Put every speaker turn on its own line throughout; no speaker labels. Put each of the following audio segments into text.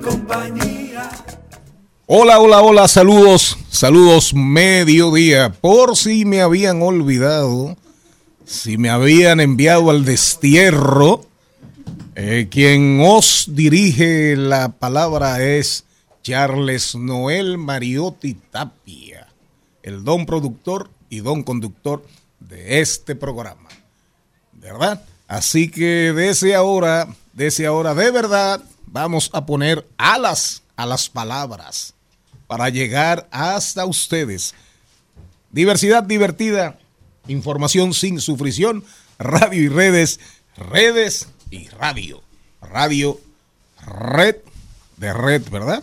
compañía.
Hola, hola, hola, saludos, saludos mediodía. Por si me habían olvidado, si me habían enviado al destierro, eh, quien os dirige la palabra es Charles Noel Mariotti Tapia, el don productor y don conductor de este programa. ¿Verdad? Así que desde ahora, desde ahora, de verdad, vamos a poner alas a las palabras para llegar hasta ustedes. Diversidad divertida, información sin sufrición, radio y redes, redes y radio. Radio, red de red, ¿verdad?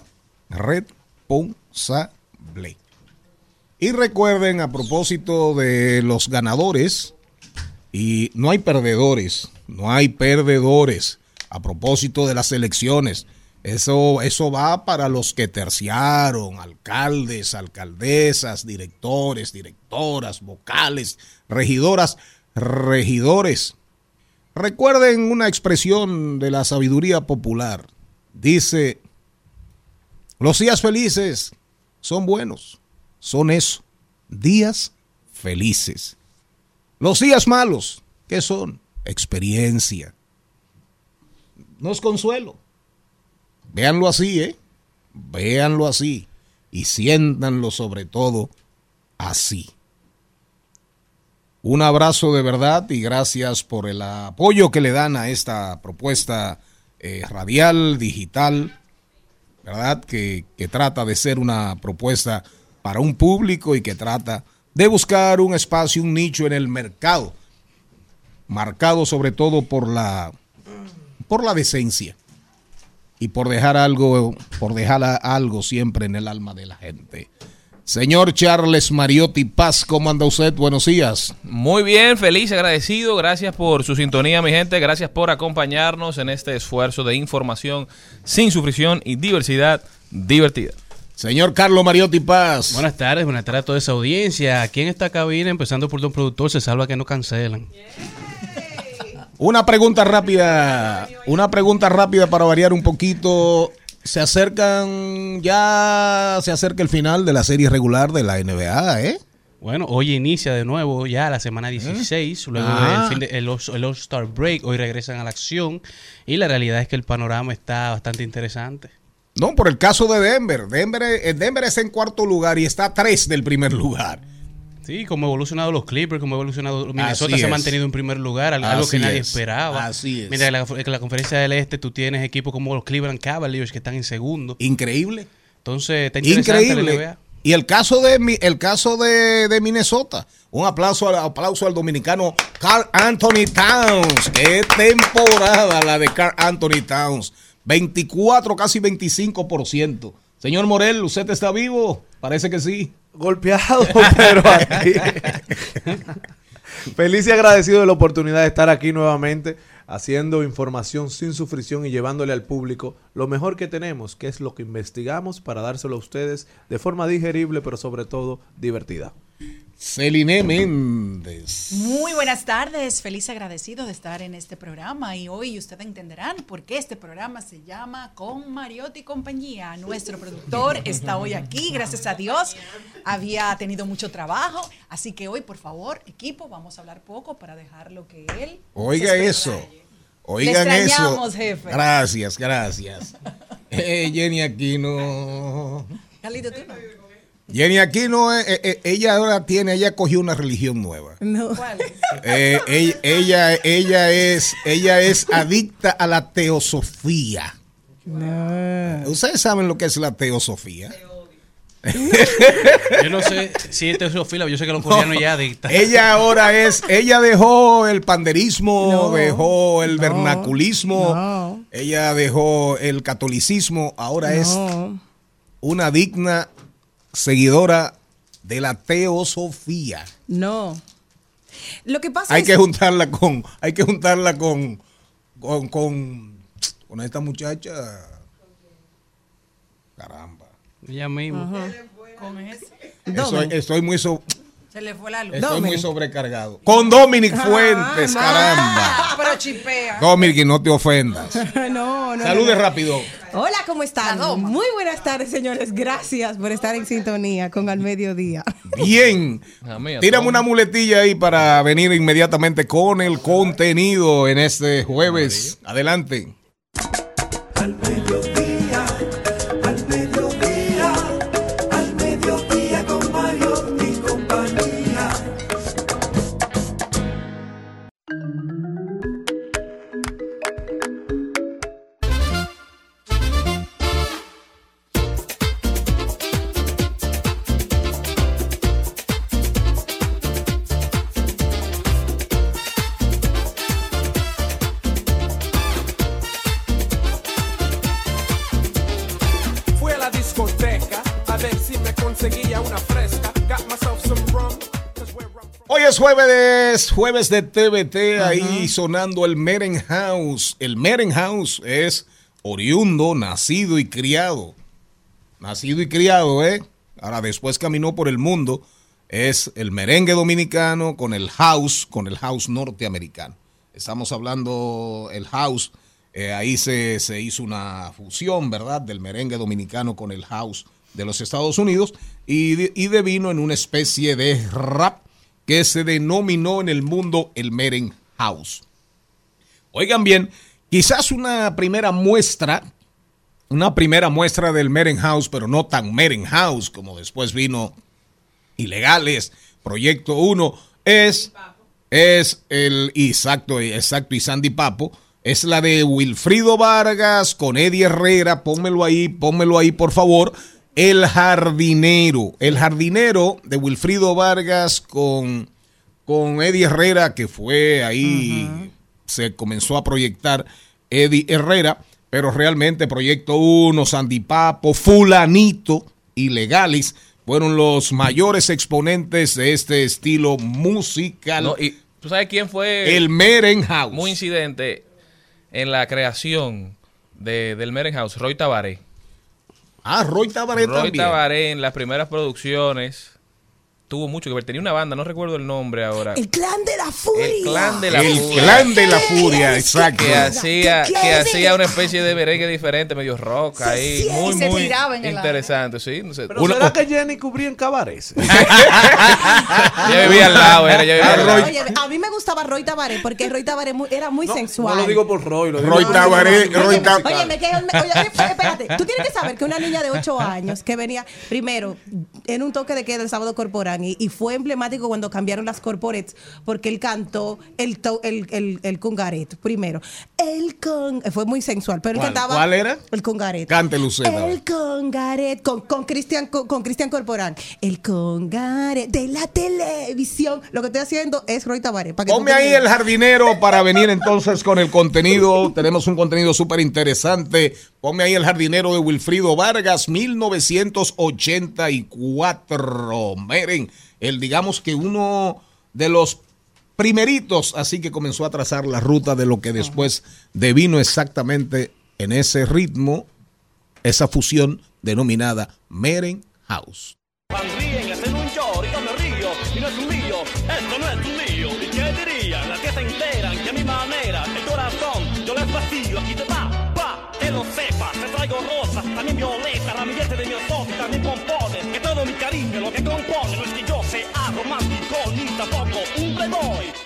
Responsable. Y recuerden a propósito de los ganadores, y no hay perdedores, no hay perdedores. A propósito de las elecciones, eso, eso va para los que terciaron, alcaldes, alcaldesas, directores, directoras, vocales, regidoras, regidores. Recuerden una expresión de la sabiduría popular. Dice, los días felices son buenos, son eso, días felices. Los días malos, ¿qué son? Experiencia. No es consuelo. Véanlo así, ¿eh? Véanlo así. Y siéntanlo sobre todo así. Un abrazo de verdad y gracias por el apoyo que le dan a esta propuesta eh, radial, digital, ¿verdad? Que, que trata de ser una propuesta para un público y que trata de buscar un espacio, un nicho en el mercado, marcado sobre todo por la, por la decencia y por dejar algo, por dejar algo siempre en el alma de la gente. Señor Charles Mariotti Paz, ¿cómo anda usted? Buenos días.
Muy bien, feliz, agradecido. Gracias por su sintonía, mi gente. Gracias por acompañarnos en este esfuerzo de información sin sufrición y diversidad divertida.
Señor Carlos Mariotti Paz.
Buenas tardes, buenas tardes a toda esa audiencia. Aquí en esta cabina, empezando por Don Productor, se salva que no cancelan.
Una pregunta rápida, una pregunta rápida para variar un poquito. Se acercan, ya se acerca el final de la serie regular de la NBA, ¿eh?
Bueno, hoy inicia de nuevo ya la semana 16, luego
Ah.
del de- el, el All-Star Break, hoy regresan a la acción y la realidad es que el panorama está bastante interesante.
No, por el caso de Denver. Denver, eh, Denver está en cuarto lugar y está a tres del primer lugar.
Sí, como ha evolucionado los Clippers, como ha evolucionado Minnesota,
Así
se ha mantenido en primer lugar, al- algo
Así
que nadie
es.
esperaba.
Así es.
Mira, en la, en la conferencia del Este tú tienes equipos como los Cleveland Cavaliers que están en segundo.
Increíble.
Entonces, está interesante la
Increíble.
NBA.
Y el caso de mi- el caso de, de Minnesota. Un aplauso, al- aplauso al dominicano Carl Anthony Towns. Qué temporada la de Carl Anthony Towns. 24, casi 25%. Señor Morel, ¿usted está vivo? Parece que sí.
Golpeado, pero aquí. Feliz y agradecido de la oportunidad de estar aquí nuevamente haciendo información sin sufrición y llevándole al público lo mejor que tenemos, que es lo que investigamos para dárselo a ustedes de forma digerible, pero sobre todo divertida.
Celine Méndez.
Muy buenas tardes, feliz y agradecido de estar en este programa y hoy ustedes entenderán por qué este programa se llama Con Mariotti y compañía. Nuestro productor está hoy aquí, gracias a Dios, había tenido mucho trabajo, así que hoy por favor equipo vamos a hablar poco para dejar lo que él...
Oiga eso. Oigan
Le
eso.
jefe.
Gracias, gracias. Eh, Jenny Aquino.
Carlito, ¿tú no?
Jenny Aquino, eh, eh, ella ahora tiene, ella cogió una religión nueva.
¿Cuál es?
Eh, ella, ella, ella es, ella es adicta a la teosofía. Ustedes saben lo que es la teosofía.
Yo no sé si es teofila, yo sé que los coreanos ya adictan.
Ella ahora es, ella dejó el panderismo,
No,
dejó el
no,
vernaculismo
no.
Ella dejó el catolicismo, ahora es
No.
una digna seguidora de la teosofía.
No. Lo que pasa
Hay
es
que juntarla con, hay que juntarla con, con, con, con esta muchacha. Caramba.
Ella misma.
Con ese.
Estoy, estoy muy so-
Se le fue la luz.
estoy muy
Dominic.
sobrecargado. Con Dominic Fuentes, caramba.
Ah, pero chipea.
Dominic, no te ofendas.
no, no.
Salude
no, no.
rápido.
Hola, ¿cómo están? Muy buenas tardes, señores. Gracias por estar en sintonía con Al Mediodía.
Bien. Tírame una muletilla ahí para venir inmediatamente con el contenido en este jueves. Adelante.
Una fresca. Got myself some rum.
Hoy es jueves, jueves de TVT, ahí sonando el Merenhouse. El Merenhouse es oriundo, nacido y criado. Nacido y criado, ¿eh? Ahora después caminó por el mundo. Es el merengue dominicano con el house, con el house norteamericano. Estamos hablando el house, eh, ahí se, se hizo una fusión, ¿verdad? Del merengue dominicano con el house de los Estados Unidos y, y devino en una especie de rap que se denominó en el mundo el Meren House. Oigan bien, quizás una primera muestra, una primera muestra del Meren House, pero no tan Meren House como después vino Ilegales, Proyecto 1, es, es el, exacto, exacto, y Sandy Papo, es la de Wilfrido Vargas con Eddie Herrera, pónmelo ahí, pónmelo ahí por favor, El Jardinero, El Jardinero de Wilfrido Vargas con, con Eddie Herrera, que fue ahí, se comenzó a proyectar Eddie Herrera, pero realmente Proyecto 1, Sandy Papo, Fulanito, Ilegales, fueron los mayores exponentes de este estilo musical.
No, y ¿tú sabes quién fue
el Meren House.
muy incidente en la creación de, del Meren House? Roy Tabaré.
Ah, Roy Tabaré
Roy
también.
Tabaré en las primeras producciones tuvo mucho que ver. Tenía una banda, no recuerdo el nombre ahora.
El clan de la furia.
El clan de la
El
furia.
clan de la furia, exacto.
que hacía
¿Qué
que hacía una especie de merengue diferente, medio rock
Se
ahí,
siente-
muy
se
muy
tiraba en el
interesante, sí, no sé.
Pero
Una-
¿será que Jenny cubría en cabarets?
Ya vivía al lado, era, vivía al lado.
Oye, a mí me gustaba Roy Tabaré porque Roy Tabaré era muy
No,
sensual.
no lo digo por Roy, lo digo
Roy Tabaré, Roy
Oye,
Tabaré.
oye, me me- oye, espérate, tú tienes que saber que una niña de 8 años que venía primero en un toque de queda el sábado y, y fue emblemático cuando cambiaron las corporets porque él cantó el, to- el, el, el congaret primero. El con fue muy sensual, pero cantaba
¿Cuál era?
El congaret.
Cántelo usted, a ver.
El congaret con con Cristian con, Corporán. El congaret de la televisión. Lo que estoy haciendo es Roy Tabaré. para que
Ponme ahí el jardinero para venir entonces con el contenido. Tenemos un contenido súper interesante. Ponme ahí el jardinero de Wilfrido Vargas, 1984. Miren, el digamos que uno de los primeritos, así que comenzó a trazar la ruta de lo que después devino exactamente en ese ritmo, esa fusión denominada Meren House.
Traigo rosas, también violetas, ramillete de mi osote, también pompones, que todo mi cariño lo que compone, no es que yo sea romántico, ni tampoco un playboy.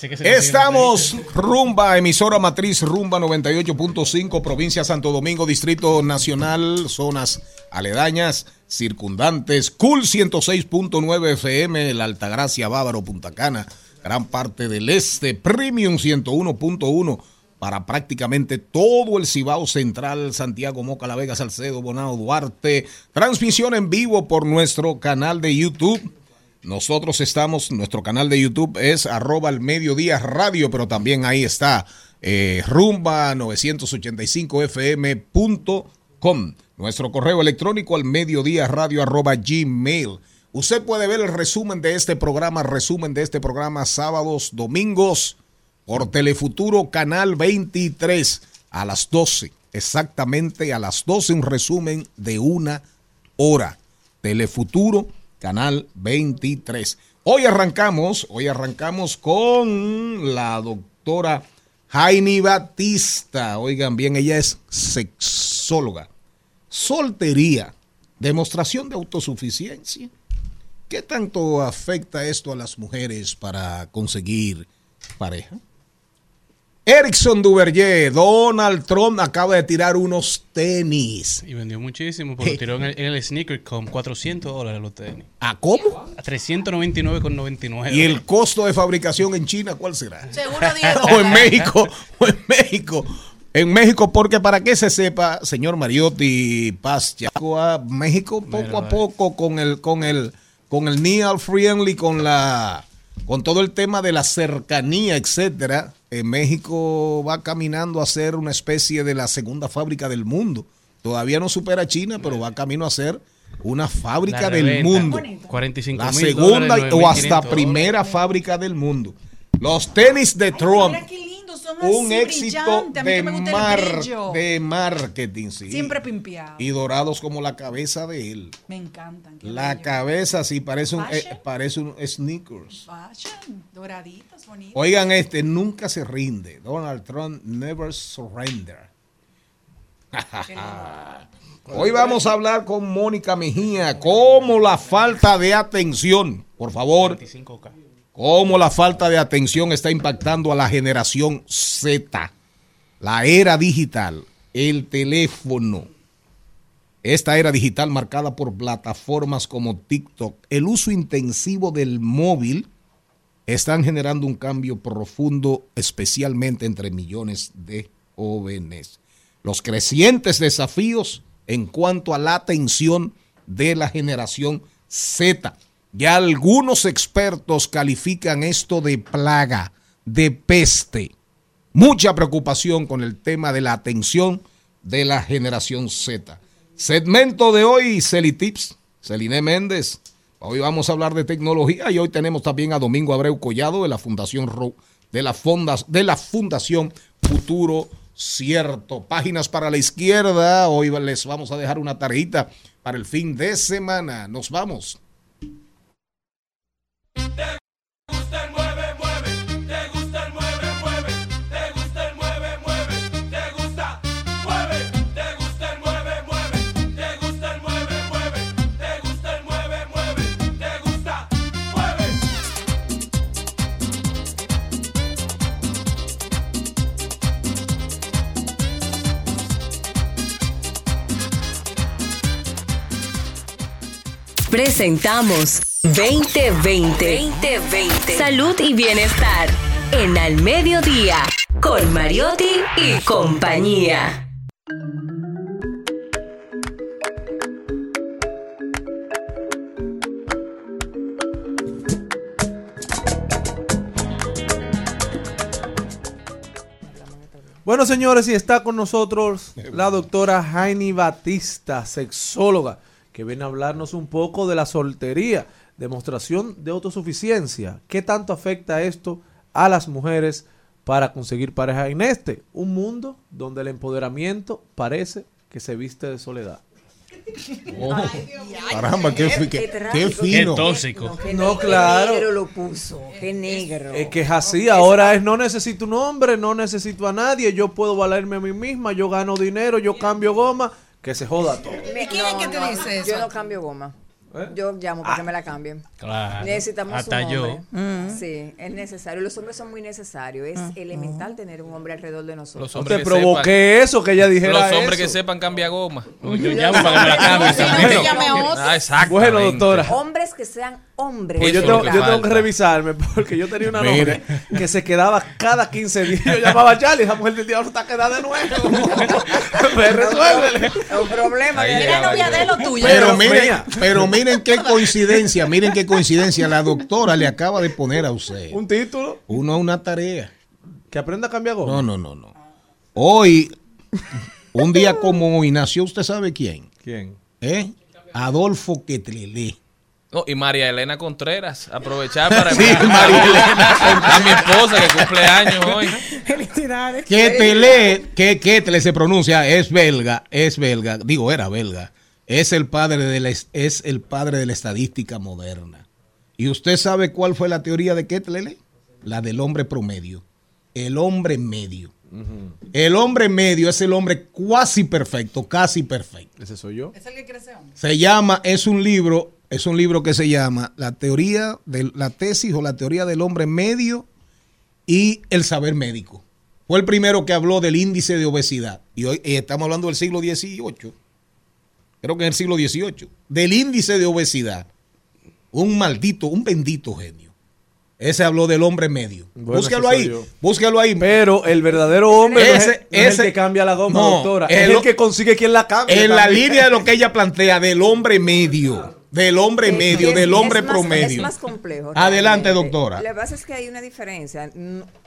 Así que se
Estamos rumba, emisora matriz rumba 98.5, provincia Santo Domingo, Distrito Nacional, zonas aledañas, circundantes, Cool 106.9 FM, la Altagracia, Bávaro, Punta Cana, gran parte del este, Premium 101.1, para prácticamente todo el Cibao Central, Santiago, Moca, La Vega, Salcedo, Bonao, Duarte. Transmisión en vivo por nuestro canal de YouTube. Nosotros estamos, nuestro canal de YouTube es arroba al mediodía radio, pero también ahí está eh, rumba 985fm.com. Nuestro correo electrónico al mediodía radio arroba gmail. Usted puede ver el resumen de este programa, resumen de este programa sábados, domingos, por Telefuturo Canal 23 a las 12. Exactamente a las 12, un resumen de una hora. Telefuturo Canal 23. Hoy arrancamos, hoy arrancamos con la doctora Jaime Batista. Oigan bien, ella es sexóloga. Soltería, demostración de autosuficiencia. ¿Qué tanto afecta esto a las mujeres para conseguir pareja? Erickson Duverger, Donald Trump acaba de tirar unos tenis.
Y vendió muchísimo, porque tiró en el, en el Sneaker con 400 dólares los tenis.
¿A cómo?
A 399,99.
¿Y el costo de fabricación en China cuál será?
Seguro 10
o en México, o en México. En México, porque para que se sepa, señor Mariotti Paz, ya a México poco a poco con el, con el, con el Neal Friendly, con la, con todo el tema de la cercanía, etcétera. En México va caminando a ser una especie de la segunda fábrica del mundo. Todavía no supera a China, pero va camino a ser una fábrica
La
del
reventa.
mundo.
45
La segunda
dólares,
o hasta
9.500
primera fábrica del mundo. Los tenis de Trump. Un
así
éxito de, mar- de marketing, sí.
Siempre pimpeado.
Y dorados como la cabeza de él.
Me encantan. qué
La
bello.
cabeza sí parece un, eh, parece un sneakers.
Fashion, doraditos, bonitos.
Oigan este, nunca se rinde. Donald Trump never surrender. Hoy vamos a hablar con Mónica Mejía, cómo la falta de atención, por favor,
25K.
Cómo la falta de atención está impactando a la generación Z, la era digital, el teléfono. Esta era digital marcada por plataformas como TikTok, el uso intensivo del móvil, están generando un cambio profundo, especialmente entre millones de jóvenes. Los crecientes desafíos en cuanto a la atención de la generación Z. Ya algunos expertos califican esto de plaga, de peste. Mucha preocupación con el tema de la atención de la generación Z. Segmento de hoy, Celitips, Celine Méndez. Hoy vamos a hablar de tecnología y hoy tenemos también a Domingo Abreu Collado de la Fundación Ro- de la, Fondas- de la Fundación Futuro Cierto. Páginas para la izquierda. Hoy les vamos a dejar una tarjeta para el fin de semana. Nos vamos.
Presentamos 2020. 2020. Salud y bienestar. En Al Mediodía. Con Mariotti y compañía.
Bueno, señores, y está con nosotros la doctora Jaime Batista, sexóloga, que viene a hablarnos un poco de la soltería, demostración de autosuficiencia. ¿Qué tanto afecta esto a las mujeres para conseguir pareja en este? Un mundo donde el empoderamiento parece que se viste de soledad.
Oh, caramba, qué, fi- qué- qué fino.
Qué tóxico.
Qué
No, claro.
negro lo puso. Qué negro.
Es que es así, ahora es no necesito un hombre, no necesito a nadie, yo puedo valerme a mí misma, yo gano dinero, yo cambio goma, que se joda todo.
¿Y quién es que te dice eso?
Yo no cambio goma. Yo llamo para que me la cambien.
Claro.
Necesitamos
Hasta
un
yo.
hombre.
Mm.
Sí, es necesario. Los hombres son muy necesarios. Es elemental tener un hombre alrededor de nosotros.
Los
No
hombres
te provoqué
sepan-
eso, que ella dijera
Los hombres que sepan cambia goma.
Yo llamo para que me la cambien
Sí, no, otro.
Ah, exacto.
Bueno, doctora.
Hombres que sean hombres.
Pues yo tengo,
que
yo tengo que
falta.
revisarme porque yo tenía una novia que se quedaba cada 15 días. Yo llamaba a Charlie, esa mujer del diablo está quedada de nuevo. Me resuélvele.
Es un problema.
Era novia de lo tuyo.
Pero
Pero,
miren,
mira.
Miren qué coincidencia, miren qué coincidencia. La doctora le acaba de poner a usted
Un título
uno una tarea.
que aprenda a cambiar goma.
No, no, no, no. Hoy, un día como hoy, nació usted sabe quién,
¿Quién?
¿eh? Adolfo Quetlelé.
No, y María Elena Contreras, aprovechar para
Sí, María
a-
Elena
a mi esposa que cumple años hoy.
Felicidades.
Que Quetle se pronuncia, es belga, es belga, digo, era belga. Es el padre de la, es el padre de la estadística moderna. ¿Y usted sabe cuál fue la teoría de Quetlelé? La del hombre promedio. El hombre medio. El hombre medio es el hombre cuasi perfecto, casi perfecto.
Ese soy yo.
Es el que crece hombre.
Se llama, es un libro, es un libro que se llama La teoría de la tesis o la teoría del hombre medio y el saber médico. Fue el primero que habló del índice de obesidad. Y hoy y estamos hablando del siglo XVIII. Creo que en el siglo XVIII. Del índice de obesidad. Un maldito, un bendito genio. Ese habló del hombre medio.
Bueno,
búscalo ahí.
yo.
Búscelo ahí.
Pero el verdadero hombre no es,
Ese-
no es
ese-
el que cambia la goma,
no,
doctora.
el
Es el que consigue quien la cambie.
en la línea de lo que ella plantea del hombre medio. Del hombre
Es-
medio,
es-
del hombre
es más-
promedio.
Es más complejo.
Adelante,
realmente.
doctora.
Lo que pasa es que hay una diferencia.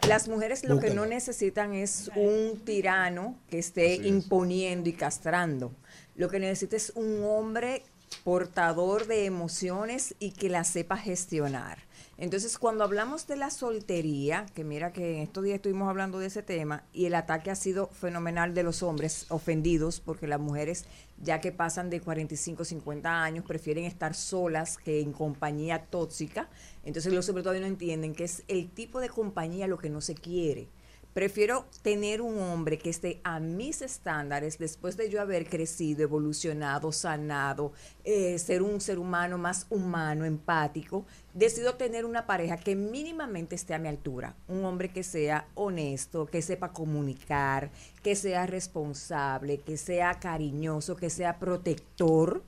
Las mujeres lo que no necesitan es un tirano que esté imponiendo y castrando. Lo que necesita es un hombre portador de emociones y que la sepa gestionar. Entonces, cuando hablamos de la soltería, que mira que en estos días estuvimos hablando de ese tema, y el ataque ha sido fenomenal de los hombres ofendidos, porque las mujeres, ya que pasan de 45, 50 años, prefieren estar solas que en compañía tóxica. Entonces, los hombres todavía no entienden que es el tipo de compañía lo que no se quiere. Prefiero tener un hombre que esté a mis estándares después de yo haber crecido, evolucionado, sanado, eh, ser un ser humano más humano, empático. Decido tener una pareja que mínimamente esté a mi altura. Un hombre que sea honesto, que sepa comunicar, que sea responsable, que sea cariñoso, que sea protector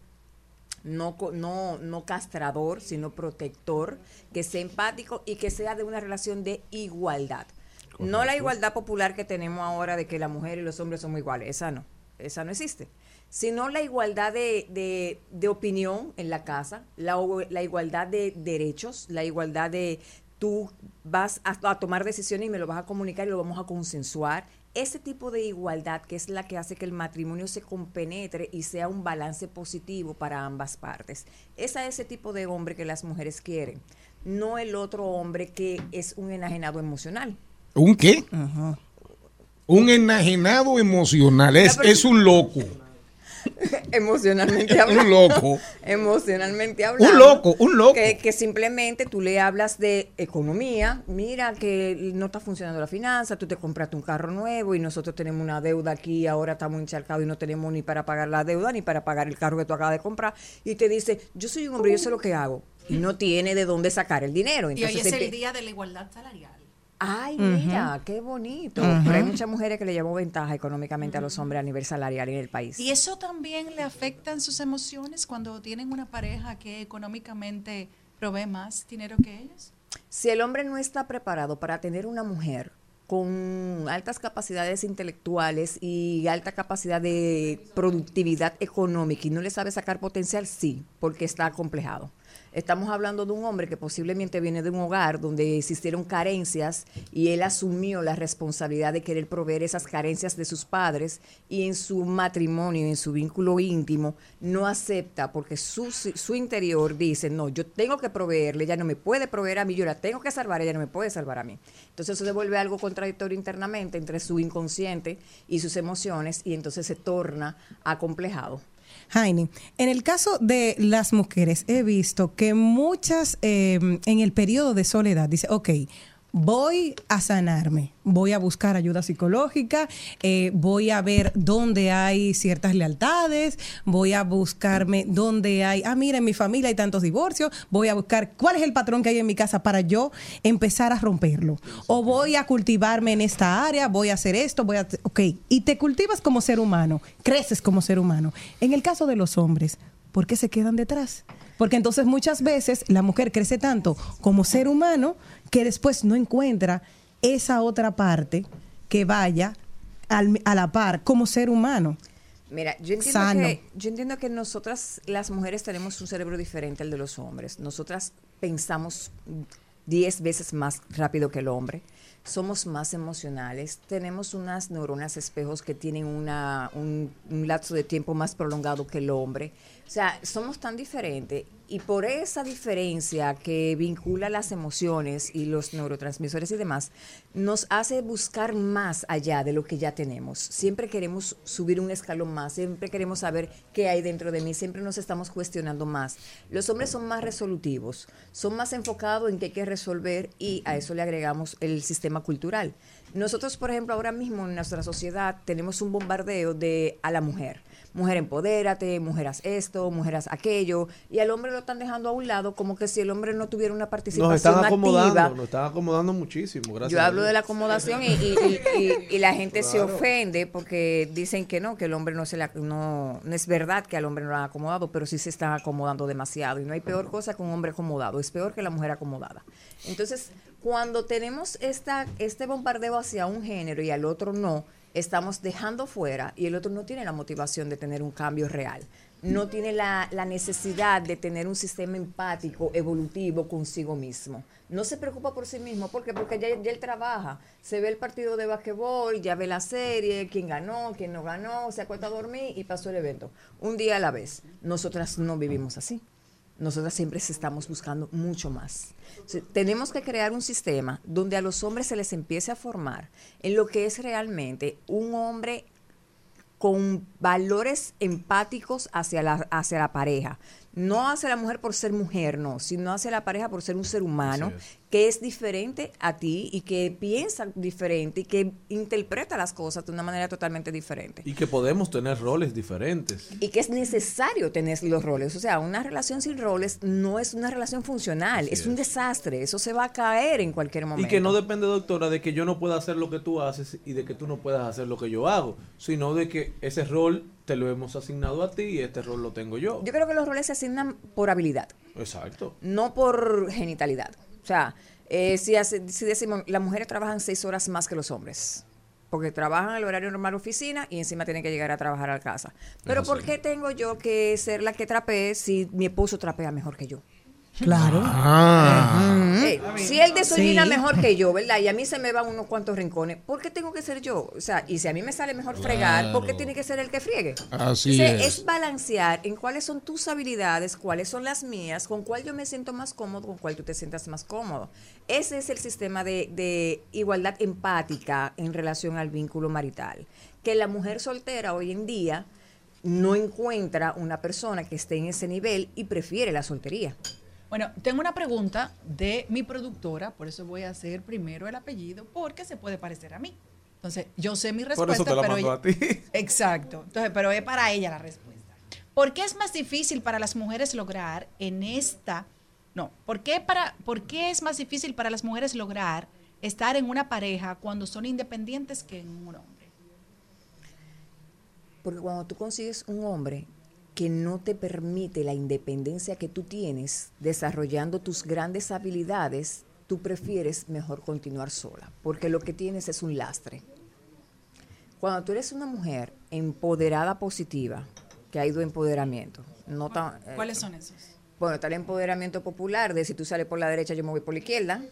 no, no, no castrador, sino protector, que sea empático y que sea de una relación de igualdad. No la igualdad popular que tenemos ahora de que la mujer y los hombres somos iguales, esa no, esa no existe. Sino la igualdad de, de- opinión en la casa, la, igualdad de derechos, la igualdad de tú vas a, tomar decisiones y me lo vas a comunicar y lo vamos a consensuar. Ese tipo de igualdad que es la que hace que el matrimonio se compenetre y sea un balance positivo para ambas partes. Es ese tipo de hombre que las mujeres quieren, no el otro hombre que es un enajenado emocional.
¿Un qué? Un enajenado emocional. Es, es un loco.
Emocionalmente hablando.
Un loco.
Emocionalmente hablando.
Un loco, un loco.
Que, que simplemente tú le hablas de economía. Mira que no está funcionando la finanza, tú te compraste un carro nuevo y nosotros tenemos una deuda aquí, ahora estamos encharcados y no tenemos ni para pagar la deuda ni para pagar el carro que tú acabas de comprar. Y te dice, yo soy un hombre, yo sé lo que hago. Y no tiene de dónde sacar el dinero.
Y hoy es el día de la igualdad salarial.
Ay, mira, qué bonito. Pero hay muchas mujeres que le llevan ventaja económicamente a los hombres a nivel salarial en el país.
¿Y eso también le afecta en sus emociones cuando tienen una pareja que económicamente provee más dinero que ellos?
Si el hombre no está preparado para tener una mujer con altas capacidades intelectuales y alta capacidad de productividad económica y no le sabe sacar potencial, sí, porque está acomplejado. Estamos hablando de un hombre que posiblemente viene de un hogar donde existieron carencias y él asumió la responsabilidad de querer proveer esas carencias de sus padres y en su matrimonio, en su vínculo íntimo, no acepta porque su, su interior dice, no, yo tengo que proveerle, ella no me puede proveer a mí, yo la tengo que salvar, ella no me puede salvar a mí. Entonces eso se vuelve algo contradictorio internamente entre su inconsciente y sus emociones y entonces se torna acomplejado.
Jaime, en el caso de las mujeres, he visto que muchas eh, en el periodo de soledad, dice, ok, voy a sanarme, voy a buscar ayuda psicológica, eh, voy a ver dónde hay ciertas lealtades, voy a buscarme dónde hay, ah, mira, en mi familia hay tantos divorcios, voy a buscar cuál es el patrón que hay en mi casa para yo empezar a romperlo. O voy a cultivarme en esta área, voy a hacer esto, voy a... Ok, y te cultivas como ser humano, creces como ser humano. En el caso de los hombres, ¿por qué se quedan detrás? Porque entonces muchas veces la mujer crece tanto como ser humano que después no encuentra esa otra parte que vaya al- a la par como ser humano.
Mira, yo entiendo,
Sano.
que, yo entiendo que nosotras, las mujeres, tenemos un cerebro diferente al de los hombres. Nosotras pensamos 10 veces más rápido que el hombre. Somos más emocionales. Tenemos unas neuronas espejos que tienen una, un, un lapso de tiempo más prolongado que el hombre. O sea, somos tan diferentes. Y por esa diferencia que vincula las emociones y los neurotransmisores y demás, nos hace buscar más allá de lo que ya tenemos. Siempre queremos subir un escalón más, siempre queremos saber qué hay dentro de mí, siempre nos estamos cuestionando más. Los hombres son más resolutivos, son más enfocados en qué hay que resolver y a eso le agregamos el sistema cultural. Nosotros, por ejemplo, ahora mismo en nuestra sociedad tenemos un bombardeo de a la mujer. Mujer empodérate, mujer haz esto, mujer haz aquello, y al hombre lo están dejando a un lado como que si el hombre no tuviera una participación
Nos están acomodando,
activa.
nos están acomodando muchísimo. Gracias
Yo hablo de la acomodación y, y- y- y- y la gente se ofende porque dicen que no, que el hombre no se la, no, no es verdad que al hombre no lo han acomodado, pero sí se están acomodando demasiado. Y no hay peor cosa que un hombre acomodado, es peor que la mujer acomodada. Entonces, cuando tenemos esta, este bombardeo hacia un género y al otro no, estamos dejando fuera y el otro no tiene la motivación de tener un cambio real. No tiene la, la necesidad de tener un sistema empático, evolutivo consigo mismo. No se preocupa por sí mismo. ¿Por qué? Porque ya, ya él trabaja. Se ve el partido de basquetbol, ya ve la serie, quién ganó, quién no ganó, se acuesta a dormir y pasó el evento. Un día a la vez. Nosotras no vivimos así. Nosotras siempre estamos buscando mucho más. Tenemos que crear un sistema donde a los hombres se les empiece a formar en lo que es realmente un hombre con valores empáticos hacia la, hacia la pareja. No hacia la mujer por ser mujer, no, sino hacia la pareja por ser un ser humano que es diferente a ti y que piensa diferente y que interpreta las cosas de una manera totalmente diferente.
Y que podemos tener roles diferentes.
Y que es necesario tener los roles. O sea, una relación sin roles no es una relación funcional, es, un desastre. Eso se va a caer en cualquier momento.
Y que no depende, doctora, de que yo no pueda hacer lo que tú haces y de que tú no puedas hacer lo que yo hago, sino de que ese rol te lo hemos asignado a ti y este rol lo tengo yo.
Yo creo que los roles se asignan por habilidad.
Exacto.
no por genitalidad. O sea, eh, si, hace- si decimos, las mujeres trabajan seis horas más que los hombres. Porque trabajan el horario normal oficina y encima tienen que llegar a trabajar a casa. Pero ¿por qué tengo yo que ser la que trapee si mi esposo trapea mejor que yo?
Claro.
Ah.
Eh, si él desolina
Sí.
mejor que yo, ¿verdad? Y a mí se me van unos cuantos rincones, ¿por qué tengo que ser yo? O sea, y si a mí me sale mejor fregar, ¿por qué tiene que ser el que friegue?
Así es.
es balancear en cuáles son tus habilidades, cuáles son las mías, con cuál yo me siento más cómodo, con cuál tú te sientas más cómodo. Ese es el sistema de, de igualdad empática en relación al vínculo marital. Que la mujer soltera hoy en día no encuentra una persona que esté en ese nivel y prefiere la soltería.
Bueno, tengo una pregunta de mi productora, por eso voy a hacer primero el apellido, porque se puede parecer a mí. Entonces, yo sé mi
Por
respuesta,
eso te la
pero
mando
ella-
a ti.
Exacto. Entonces, pero es para ella la respuesta. ¿Por qué es más difícil para las mujeres lograr en esta no, ¿por qué para por qué es más difícil para las mujeres lograr estar en una pareja cuando son independientes que en un hombre?
Porque cuando tú consigues un hombre que no te permite la independencia que tú tienes, desarrollando tus grandes habilidades, tú prefieres mejor continuar sola, porque lo que tienes es un lastre. Cuando tú eres una mujer empoderada positiva, que ha ido empoderamiento, no tan, eh,
¿Cuáles son esos?
bueno, está el empoderamiento popular de si tú sales por la derecha, yo me voy por la izquierda.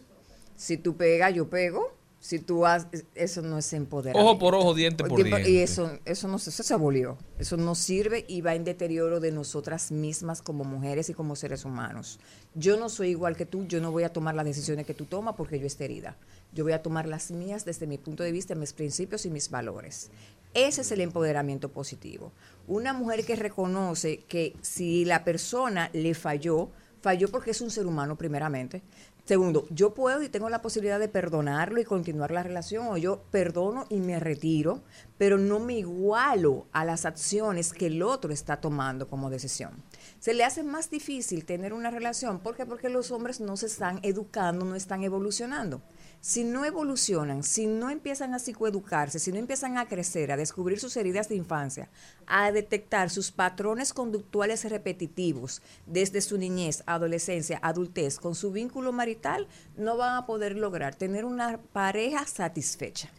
Si tú pegas, yo pego. Si tú haces, eso no es empoderamiento.
Ojo por ojo, diente por diente.
Y eso, eso no se, eso se abolió. Eso no sirve y va en deterioro de nosotras mismas como mujeres y como seres humanos. Yo no soy igual que tú, yo no voy a tomar las decisiones que tú tomas porque yo esté herida. Yo voy a tomar las mías desde mi punto de vista, mis principios y mis valores. Ese es el empoderamiento positivo. Una mujer que reconoce que si la persona le falló, falló porque es un ser humano primeramente. Segundo, yo puedo y tengo la posibilidad de perdonarlo y continuar la relación, o yo perdono y me retiro, pero no me igualo a las acciones que el otro está tomando como decisión. Se le hace más difícil tener una relación, ¿por qué? Porque los hombres no se están educando, no están evolucionando. Si no evolucionan, si no empiezan a psicoeducarse, si no empiezan a crecer, a descubrir sus heridas de infancia, a detectar sus patrones conductuales repetitivos desde su niñez, adolescencia, adultez, con su vínculo marital, no van a poder lograr tener una pareja satisfecha.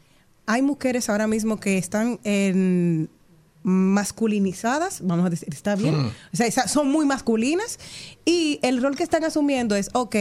Hay mujeres ahora mismo que están en masculinizadas, vamos a decir, ¿está bien?
Mm.
O sea, son muy masculinas y el rol que están asumiendo es, ok,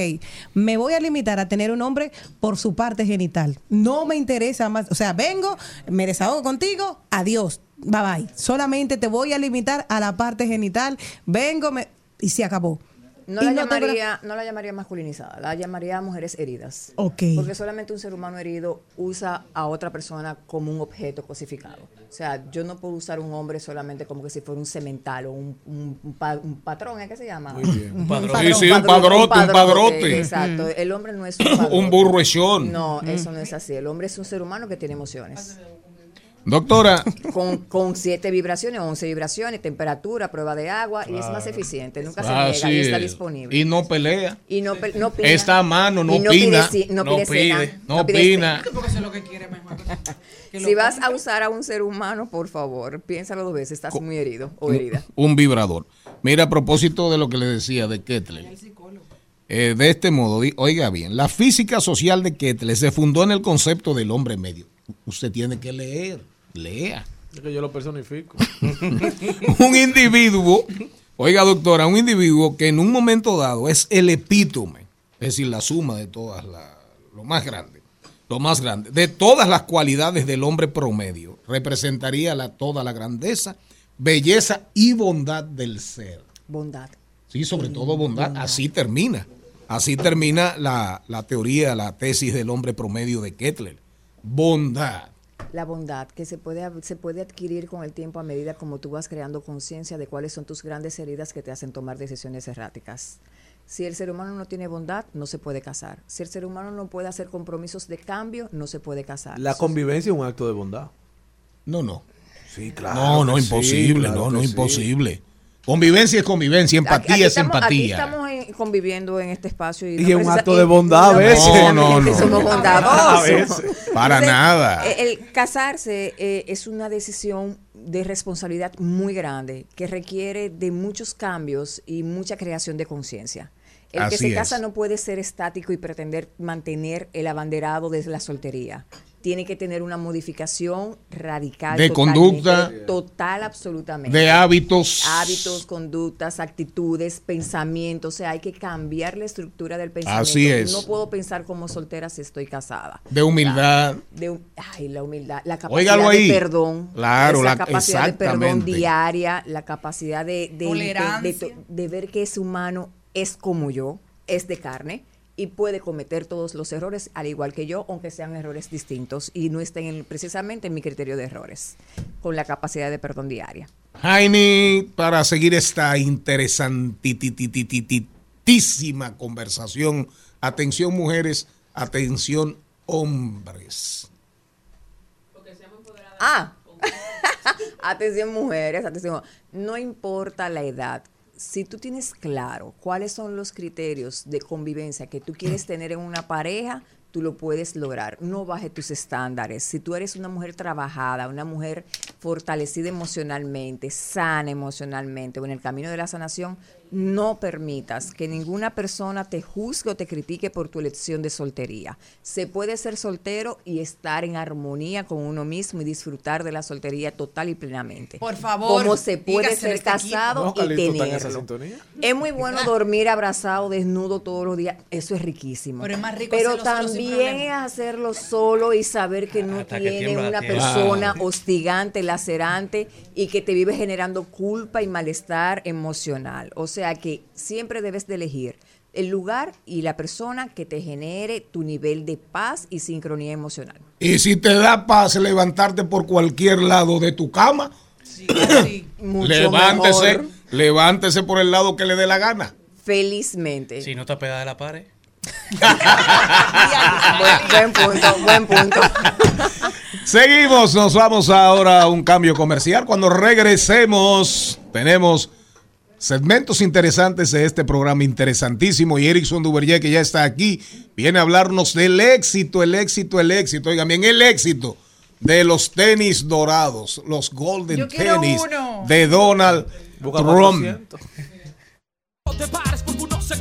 me voy a limitar a tener un hombre por su parte genital. No me interesa más, o sea, vengo, me desahogo contigo, adiós, bye bye. Solamente te voy a limitar a la parte genital, vengo me- y se acabó.
No la,
no
llamaría, no la llamaría masculinizada, la llamaría mujeres heridas. Porque solamente un ser humano herido usa a otra persona como un objeto cosificado. O sea, yo no puedo usar un hombre solamente como que si fuera un cemental o un, un- un pa- un patrón, ¿es que se llama?
Muy bien.
Un
padrón. Sí, sí, un padrote, un padrote.
Exacto. El hombre no es un
Un
padrote.
burro echón.
No,
Mm.
eso no es así. El hombre es un ser humano que tiene emociones.
Doctora,
Con, con siete vibraciones, once vibraciones, temperatura, prueba de agua, y es más eficiente. Nunca se niega y está
es.
disponible.
Y no pelea.
Y no, pe- no opina.
Está a mano, no
Y
opina.
pide, sí, no
No
pide,
no opina.
Si vas a usar a un ser humano, por favor, piénsalo dos veces, estás muy herido o herida.
Un vibrador. Mira, a propósito de lo que le decía de Kettler. eh, de este modo, oiga bien, la física social de Kettler se fundó en el concepto del hombre medio. Usted tiene que leer, lea.
Es que yo lo personifico.
un individuo, oiga doctora, un individuo que en un momento dado es el epítome, es decir, la suma de todas las, lo más grande, lo más grande, de todas las cualidades del hombre promedio, representaría la, toda la grandeza, belleza y bondad del ser.
Bondad.
Sí, sobre todo bondad. Así termina. Así termina la, la teoría, la tesis del hombre promedio de Kettler. Bondad.
La bondad que se puede, se puede adquirir con el tiempo a medida como tú vas creando conciencia de cuáles son tus grandes heridas que te hacen tomar decisiones erráticas. Si el ser humano no tiene bondad, no se puede casar. Si el ser humano no puede hacer compromisos de cambio, no se puede casar.
La convivencia es un acto de bondad.
No, no.
Sí, claro.
no, no,
sí,
imposible,
claro
no, no,
sí.
imposible. Convivencia es convivencia, empatía
aquí
es
estamos, Aquí
empatía.
estamos en- conviviendo en este espacio. Y,
Y es un acto de bondad a
no
veces.
No, no, no.
Somos
A
bondadosos.
veces.
Para nada.
eh, El casarse eh, es una decisión de responsabilidad muy grande que requiere de muchos cambios y mucha creación de conciencia. El que se
es.
casa no puede ser estático y pretender mantener el abanderado desde la soltería. Tiene que tener una modificación radical.
De conducta.
Total, absolutamente.
De hábitos.
Hábitos, conductas, actitudes, pensamientos. O sea, hay que cambiar la estructura del pensamiento.
Así es.
No puedo pensar como soltera si estoy casada.
De humildad.
De, ay, la humildad, la capacidad
ahí.
de perdón.
Claro,
esa
la-
capacidad de perdón diaria, la capacidad de, de, de-
Tolerancia.
de- de ver que ese humano es como yo, es de carne y puede cometer todos los errores al igual que yo, aunque sean errores distintos y no estén en- precisamente en mi criterio de errores, con la capacidad de perdón diaria.
Jaime, para seguir esta interesantísima conversación. Atención mujeres, atención hombres.
Ah, atención mujeres, atención. No importa la edad. Si tú tienes claro cuáles son los criterios de convivencia que tú quieres tener en una pareja, tú lo puedes lograr. No baje tus estándares. Si tú eres una mujer trabajada, una mujer fortalecida emocionalmente, sana emocionalmente o en el camino de la sanación, no permitas que ninguna persona te juzgue o te critique por tu elección de soltería. Se puede ser soltero y estar en armonía con uno mismo y disfrutar de la soltería total y plenamente.
Por favor,
Como se puede ser
este
casado
¿No,
y tenerlo. Es muy bueno dormir abrazado, desnudo todos los días. Eso es riquísimo.
Pero es más rico
Pero también es hacerlo solo y saber que no
Hasta
tiene una persona hostigante, lacerante y que te vive generando culpa y malestar emocional. O sea que siempre debes de elegir el lugar y la persona que te genere tu nivel de paz y sincronía emocional.
Y si te da paz levantarte por cualquier lado de tu cama,
Mucho
levántese,
mejor.
levántese por el lado que le dé la gana.
Felizmente.
Si no está pegada de la pared.
buen, buen punto, buen punto.
Seguimos, nos vamos ahora a un cambio comercial. Cuando regresemos, tenemos segmentos interesantes de este programa interesantísimo y Erickson Duverger que ya está aquí viene a hablarnos del éxito, el éxito, el éxito. Oigan bien, el éxito de los tenis dorados, los golden tenis
uno.
de Donald Trump.
400.
No te pares porque uno se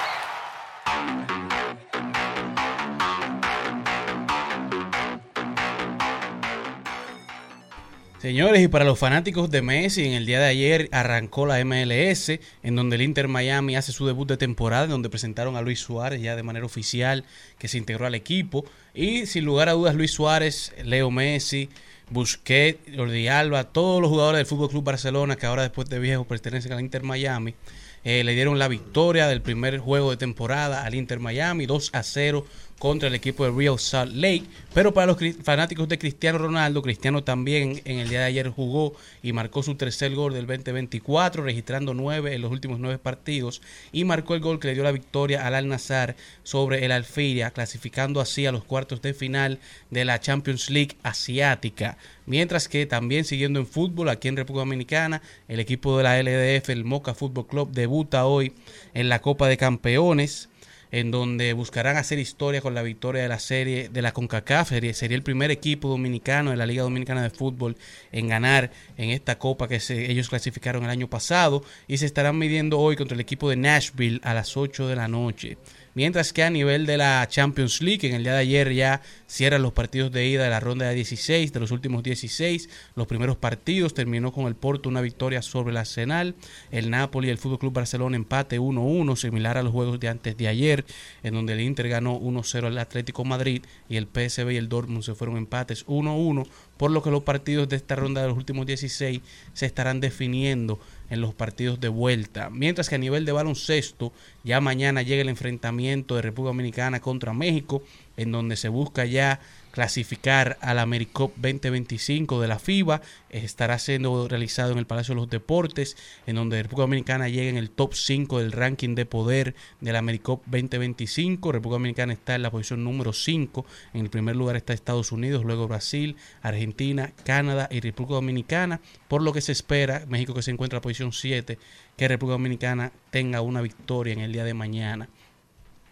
Señores, y para los fanáticos de Messi, en el día de ayer arrancó la MLS, en donde el Inter Miami hace su debut de temporada, en donde presentaron a Luis Suárez ya de manera oficial, que se integró al equipo. Y sin lugar a dudas, Luis Suárez, Leo Messi, Busquets, Jordi Alba, todos los jugadores del Fútbol Club Barcelona, que ahora después de viejo pertenecen al Inter Miami, eh, le dieron la victoria del primer juego de temporada al Inter Miami, 2 a 0 contra el equipo de Real Salt Lake. Pero para los fanáticos de Cristiano Ronaldo, Cristiano también en el día de ayer jugó y marcó su tercer gol del 2024, registrando nueve en los últimos nueve partidos y marcó el gol que le dio la victoria al Al Nazar sobre el Alfiria, clasificando así a los cuartos de final de la Champions League asiática. Mientras que también siguiendo en fútbol aquí en República Dominicana, el equipo de la LDF, el Moca Fútbol Club, debuta hoy en la Copa de Campeones en donde buscarán hacer historia con la victoria de la serie de la CONCACAF. Sería, sería el primer equipo dominicano de la Liga Dominicana de Fútbol en ganar en esta copa que se- ellos clasificaron el año pasado y se estarán midiendo hoy contra el equipo de Nashville a las 8 de la noche. Mientras que a nivel de la Champions League, en el día de ayer ya cierran los partidos de ida de la ronda de 16, de los últimos 16. Los primeros partidos terminó con el Porto una victoria sobre el Arsenal. El Napoli y el Fútbol Club Barcelona empate 1-1, similar a los juegos de antes de ayer, en donde el Inter ganó 1-0 al Atlético Madrid y el PSV y el Dortmund se fueron empates 1-1, por lo que los partidos de esta ronda de los últimos 16 se estarán definiendo en los partidos de vuelta. Mientras que a nivel de baloncesto, ya mañana llega el enfrentamiento de República Dominicana contra México, en donde se busca ya clasificar a la AmeriCup 2025 de la FIBA. Estará siendo realizado en el Palacio de los Deportes, en donde República Dominicana llega en el top 5 del ranking de poder de la AmeriCup 2025. República Dominicana está en la posición número 5. En el primer lugar está Estados Unidos, luego Brasil, Argentina, Canadá y República Dominicana. Por lo que se espera, México que se encuentra en la posición 7, que República Dominicana tenga una victoria en el día de mañana.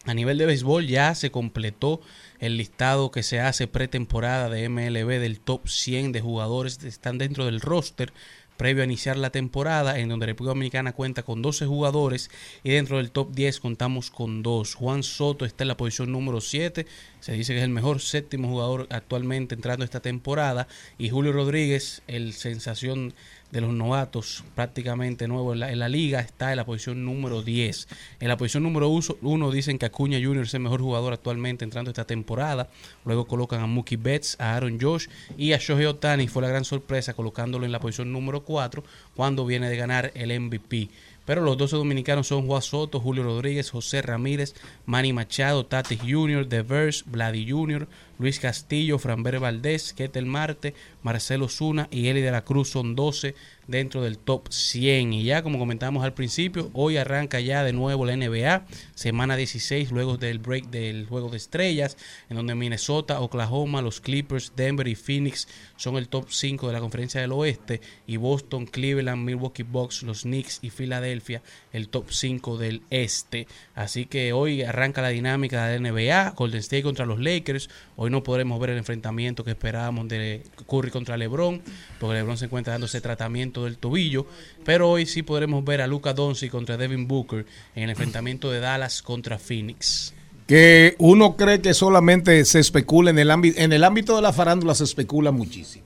A nivel de béisbol ya se completó el listado que se hace pretemporada de MLB del top 100 de jugadores que están dentro del roster previo a iniciar la temporada, en donde República Dominicana cuenta con 12 jugadores y dentro del top 10 contamos con dos. Juan Soto está en la posición número 7, se dice que es el mejor séptimo jugador actualmente entrando esta temporada y Julio Rodríguez, el sensación de los novatos prácticamente nuevo en la, liga, está en la posición número 10. En la posición número 1 dicen que Acuña Jr. es el mejor jugador actualmente entrando esta temporada. Luego colocan a Mookie Betts, a Aaron Josh y a Shohei Otani. Fue la gran sorpresa colocándolo en la posición número 4 cuando viene de ganar el MVP. Pero los 12 dominicanos son Juan Soto, Julio Rodríguez, José Ramírez, Manny Machado, Tatis Jr., The Verse, Vladi Jr., Luis Castillo, Franber Valdés, Ketel Marte, Marcelo Zuna y Eli de la Cruz son 12 dentro del top 100. Y ya como comentamos al principio, hoy arranca ya de nuevo la NBA, semana 16 luego del break del juego de estrellas, en donde Minnesota, Oklahoma, los Clippers, Denver y Phoenix son el top 5 de la conferencia del oeste y Boston, Cleveland, Milwaukee Bucks, los Knicks y Filadelfia el top 5 del este. Así que hoy arranca la dinámica de la NBA, Golden State contra los Lakers. Hoy no podremos ver el enfrentamiento que esperábamos de Curry contra LeBron, porque LeBron se encuentra dándose tratamiento del tobillo, pero hoy sí podremos ver a Luca Doncic contra Devin Booker en el enfrentamiento de Dallas contra Phoenix.
Que uno cree que solamente se especula en el ámbito, en el ámbito de la farándula se especula muchísimo.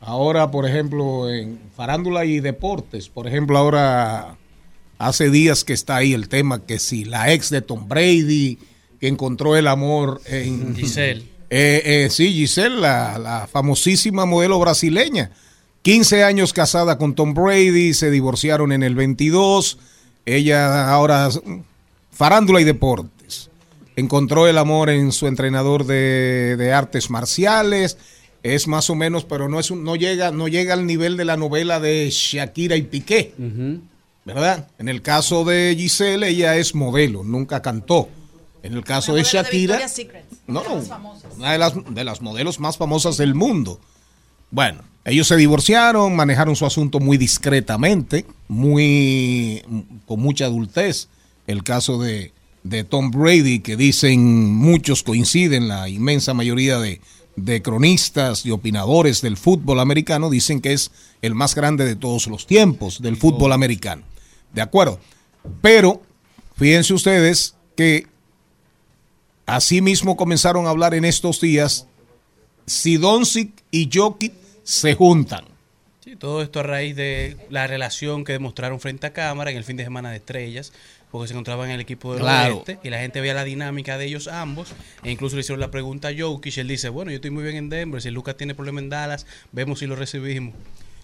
Ahora, por ejemplo, en farándula y deportes, por ejemplo, ahora hace días que está ahí el tema que si la ex de Tom Brady, que encontró el amor en
Giselle.
Eh, eh, sí, Giselle, la, la famosísima modelo brasileña. 15 años casada con Tom Brady, se divorciaron en el 22. Ella ahora, farándula y deportes. Encontró el amor en su entrenador de, de artes marciales. Es más o menos, pero no, es un- no, llega, no llega al nivel de la novela de Shakira y Piqué. ¿Verdad? En el caso de Giselle, ella es modelo, nunca cantó. En el caso de Shakira,
de
no, una de las, de las modelos más famosas del mundo. Bueno, ellos se divorciaron, manejaron su asunto muy discretamente, muy con mucha adultez. El caso de, de Tom Brady, que dicen muchos coinciden, la inmensa mayoría de, de cronistas y opinadores del fútbol americano dicen que es el más grande de todos los tiempos del fútbol americano. De acuerdo. Pero fíjense ustedes que Asimismo comenzaron a hablar en estos días si Doncic y Jokic se juntan.
Sí, todo esto a raíz de la relación que demostraron frente a cámara en el fin de semana de estrellas, porque se encontraban en el equipo del
Claro.
oeste y la gente veía la dinámica de ellos ambos. E incluso le hicieron la pregunta a Jokic él dice, bueno, yo estoy muy bien en Denver, si Lucas tiene problema en Dallas, vemos si lo recibimos.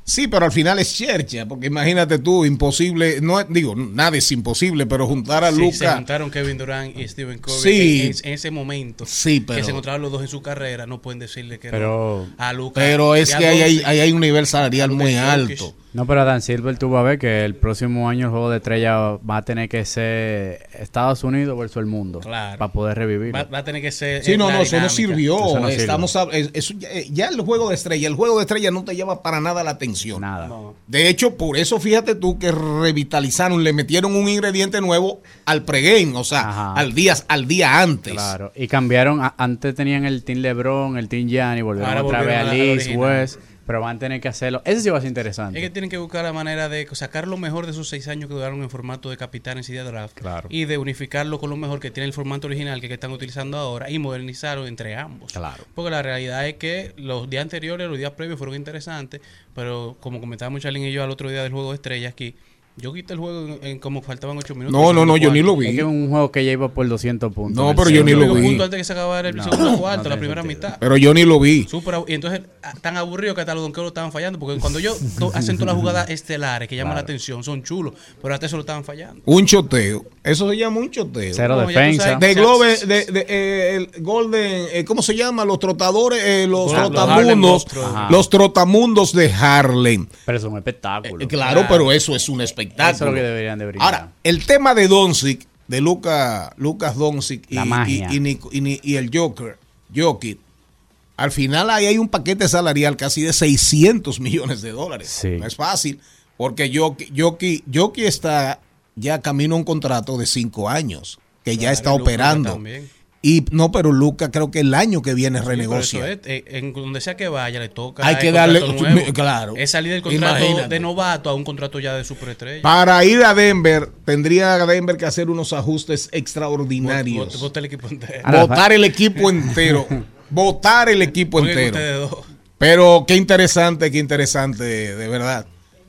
Sí, pero al final es chercha, porque imagínate tú, imposible, no es- digo, nada es imposible, pero juntar a
Sí, se
Luca.
juntaron Kevin Durant y Stephen Curry
Sí.
en, en ese momento
Sí,
que
pero-
se encontraban los dos en su carrera, no pueden decirle que
Pero-
no a Lucas.
Pero es que ahí hay, hay un nivel salarial muy alto.
No, pero Dan Silver tú vas a ver que el próximo año el juego de estrella va a tener que ser Estados Unidos versus el mundo
Claro.
para poder revivir.
Va, va a tener que ser.
Sí, no, no, eso no sirvió.
Eso no sirve.
Estamos es- eso ya, eh, ya el juego de estrella, el juego de estrella no te llama para nada la atención.
Nada.
De hecho, por eso fíjate tú que revitalizaron, le metieron un ingrediente nuevo al pregame, o sea,
Ajá.
al día, al día antes.
Claro. Y cambiaron, a- antes tenían el Team LeBron, el Team Gianni, volvieron
Ahora
otra vez
volvieron
a
al
Liz. West, pero van a tener que hacerlo. Ese sí va a ser interesante.
Es que tienen que buscar la manera de sacar lo mejor de esos seis años que duraron en formato de capitanes y de draft.
Claro.
Y de unificarlo con lo mejor que tiene el formato original que, que están utilizando ahora y modernizarlo entre ambos.
Claro.
Porque la realidad es que los días anteriores, los días previos fueron interesantes, pero como comentaba Charlene y yo al otro día del juego de estrellas aquí, yo quité el juego en, en como faltaban ocho minutos.
No, no, no, yo ni lo
Es
vi.
que es un juego que ya iba por 200 puntos.
No, pero yo ni lo vi.
punto antes que se acabara el
No,
segundo cuarto,
no
la primera
sentido.
mitad.
Pero yo ni lo vi.
Súper abu- y entonces ah, tan aburrido que hasta los donkeros estaban fallando porque cuando ellos to- hacen todas las jugadas estelares que llaman la atención son chulos pero hasta eso lo estaban fallando
Un choteo. Eso se llama un choteo.
Cero
No,
defensa.
sabes-
De Globe, de, de, eh, el Golden, eh, ¿cómo se llama? Los trotadores, eh, los
Los
trotamundos.
Ajá.
los trotamundos de Harlem.
Pero es un espectáculo.
Eh, claro, pero eso es un espectáculo.
Eso es lo que deberían de.
Ahora, el tema de Doncic, de Luca, Lucas Doncic y, y- el Joker, Jokic, al final ahí hay un paquete salarial casi de 600 millones de dólares.
Sí.
No es fácil, porque Jokic, Jokic, Jokic está ya camino a un contrato de 5 años, que ya está operando.
también.
Y no, pero Luca creo que el año que viene renegocia.
eso es, eh, en donde sea que vaya le toca
Hay
el
que darle-
nuevo.
claro.
es salir del contrato
Imagínate.
de novato a un contrato ya de superestrella
Para ir a Denver, tendría Denver que hacer unos ajustes extraordinarios.
Bota el equipo entero
votar el equipo entero. votar el equipo entero. Pero qué interesante, qué interesante, de verdad.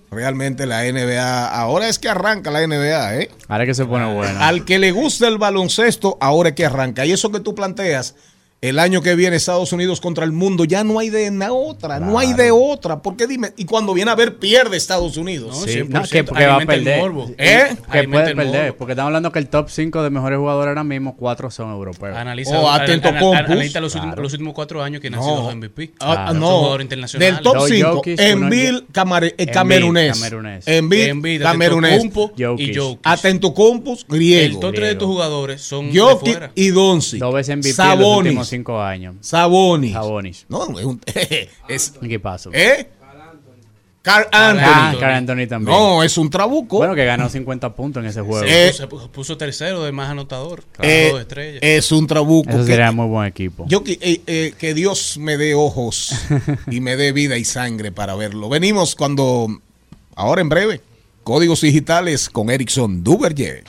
Realmente la NBA, ahora es que arranca la NBA, ¿eh?
Ahora que se pone bueno.
Al que le gusta el baloncesto, ahora es que arranca. Y eso que tú planteas, el año que viene Estados Unidos contra el mundo, ya no hay de na- otra, no hay de otra. Porque dime, y cuando viene a ver, pierde Estados Unidos.
No,
Sí,
100%,
no, que, que va a
el
perder.
¿Eh?
Que puede
el
perder. Porque estamos hablando que el top 5 de mejores jugadores ahora mismo, cuatro son europeos.
Analiza,
Oh, atento, Compus.
analiza los, últimos, los últimos cuatro años que han
No.
sido los MVP.
Ah,
Claro.
no,
jugadores internacionales.
del top
Dos
5,
Jokic,
Embiid,
uno-
Camare- eh,
Embiid,
camerunés. Embiid, camerunés.
Jokic.
y Jokic.
Atentocompo,
El
griego.
top tres de
griego.
tus jugadores son
Jokic y Doncic.
Dos veces MVP
Sabonis.
Cinco años.
Sabonis.
Sabonis.
No, es un. es-
¿Qué pasó?
¿Eh? Carl
Ah,
Anthony.
Carl Anthony también.
No, es un trabuco.
Bueno, que ganó 50 puntos en ese juego.
Se
Eh,
puso, se puso- puso tercero de más anotador.
Eh,
estrellas.
es un trabuco.
Eso
que-
sería muy buen equipo.
yo que, eh, eh, que Dios me dé ojos y me dé vida y sangre para verlo. Venimos cuando, ahora en breve, códigos digitales con Erickson Duverger.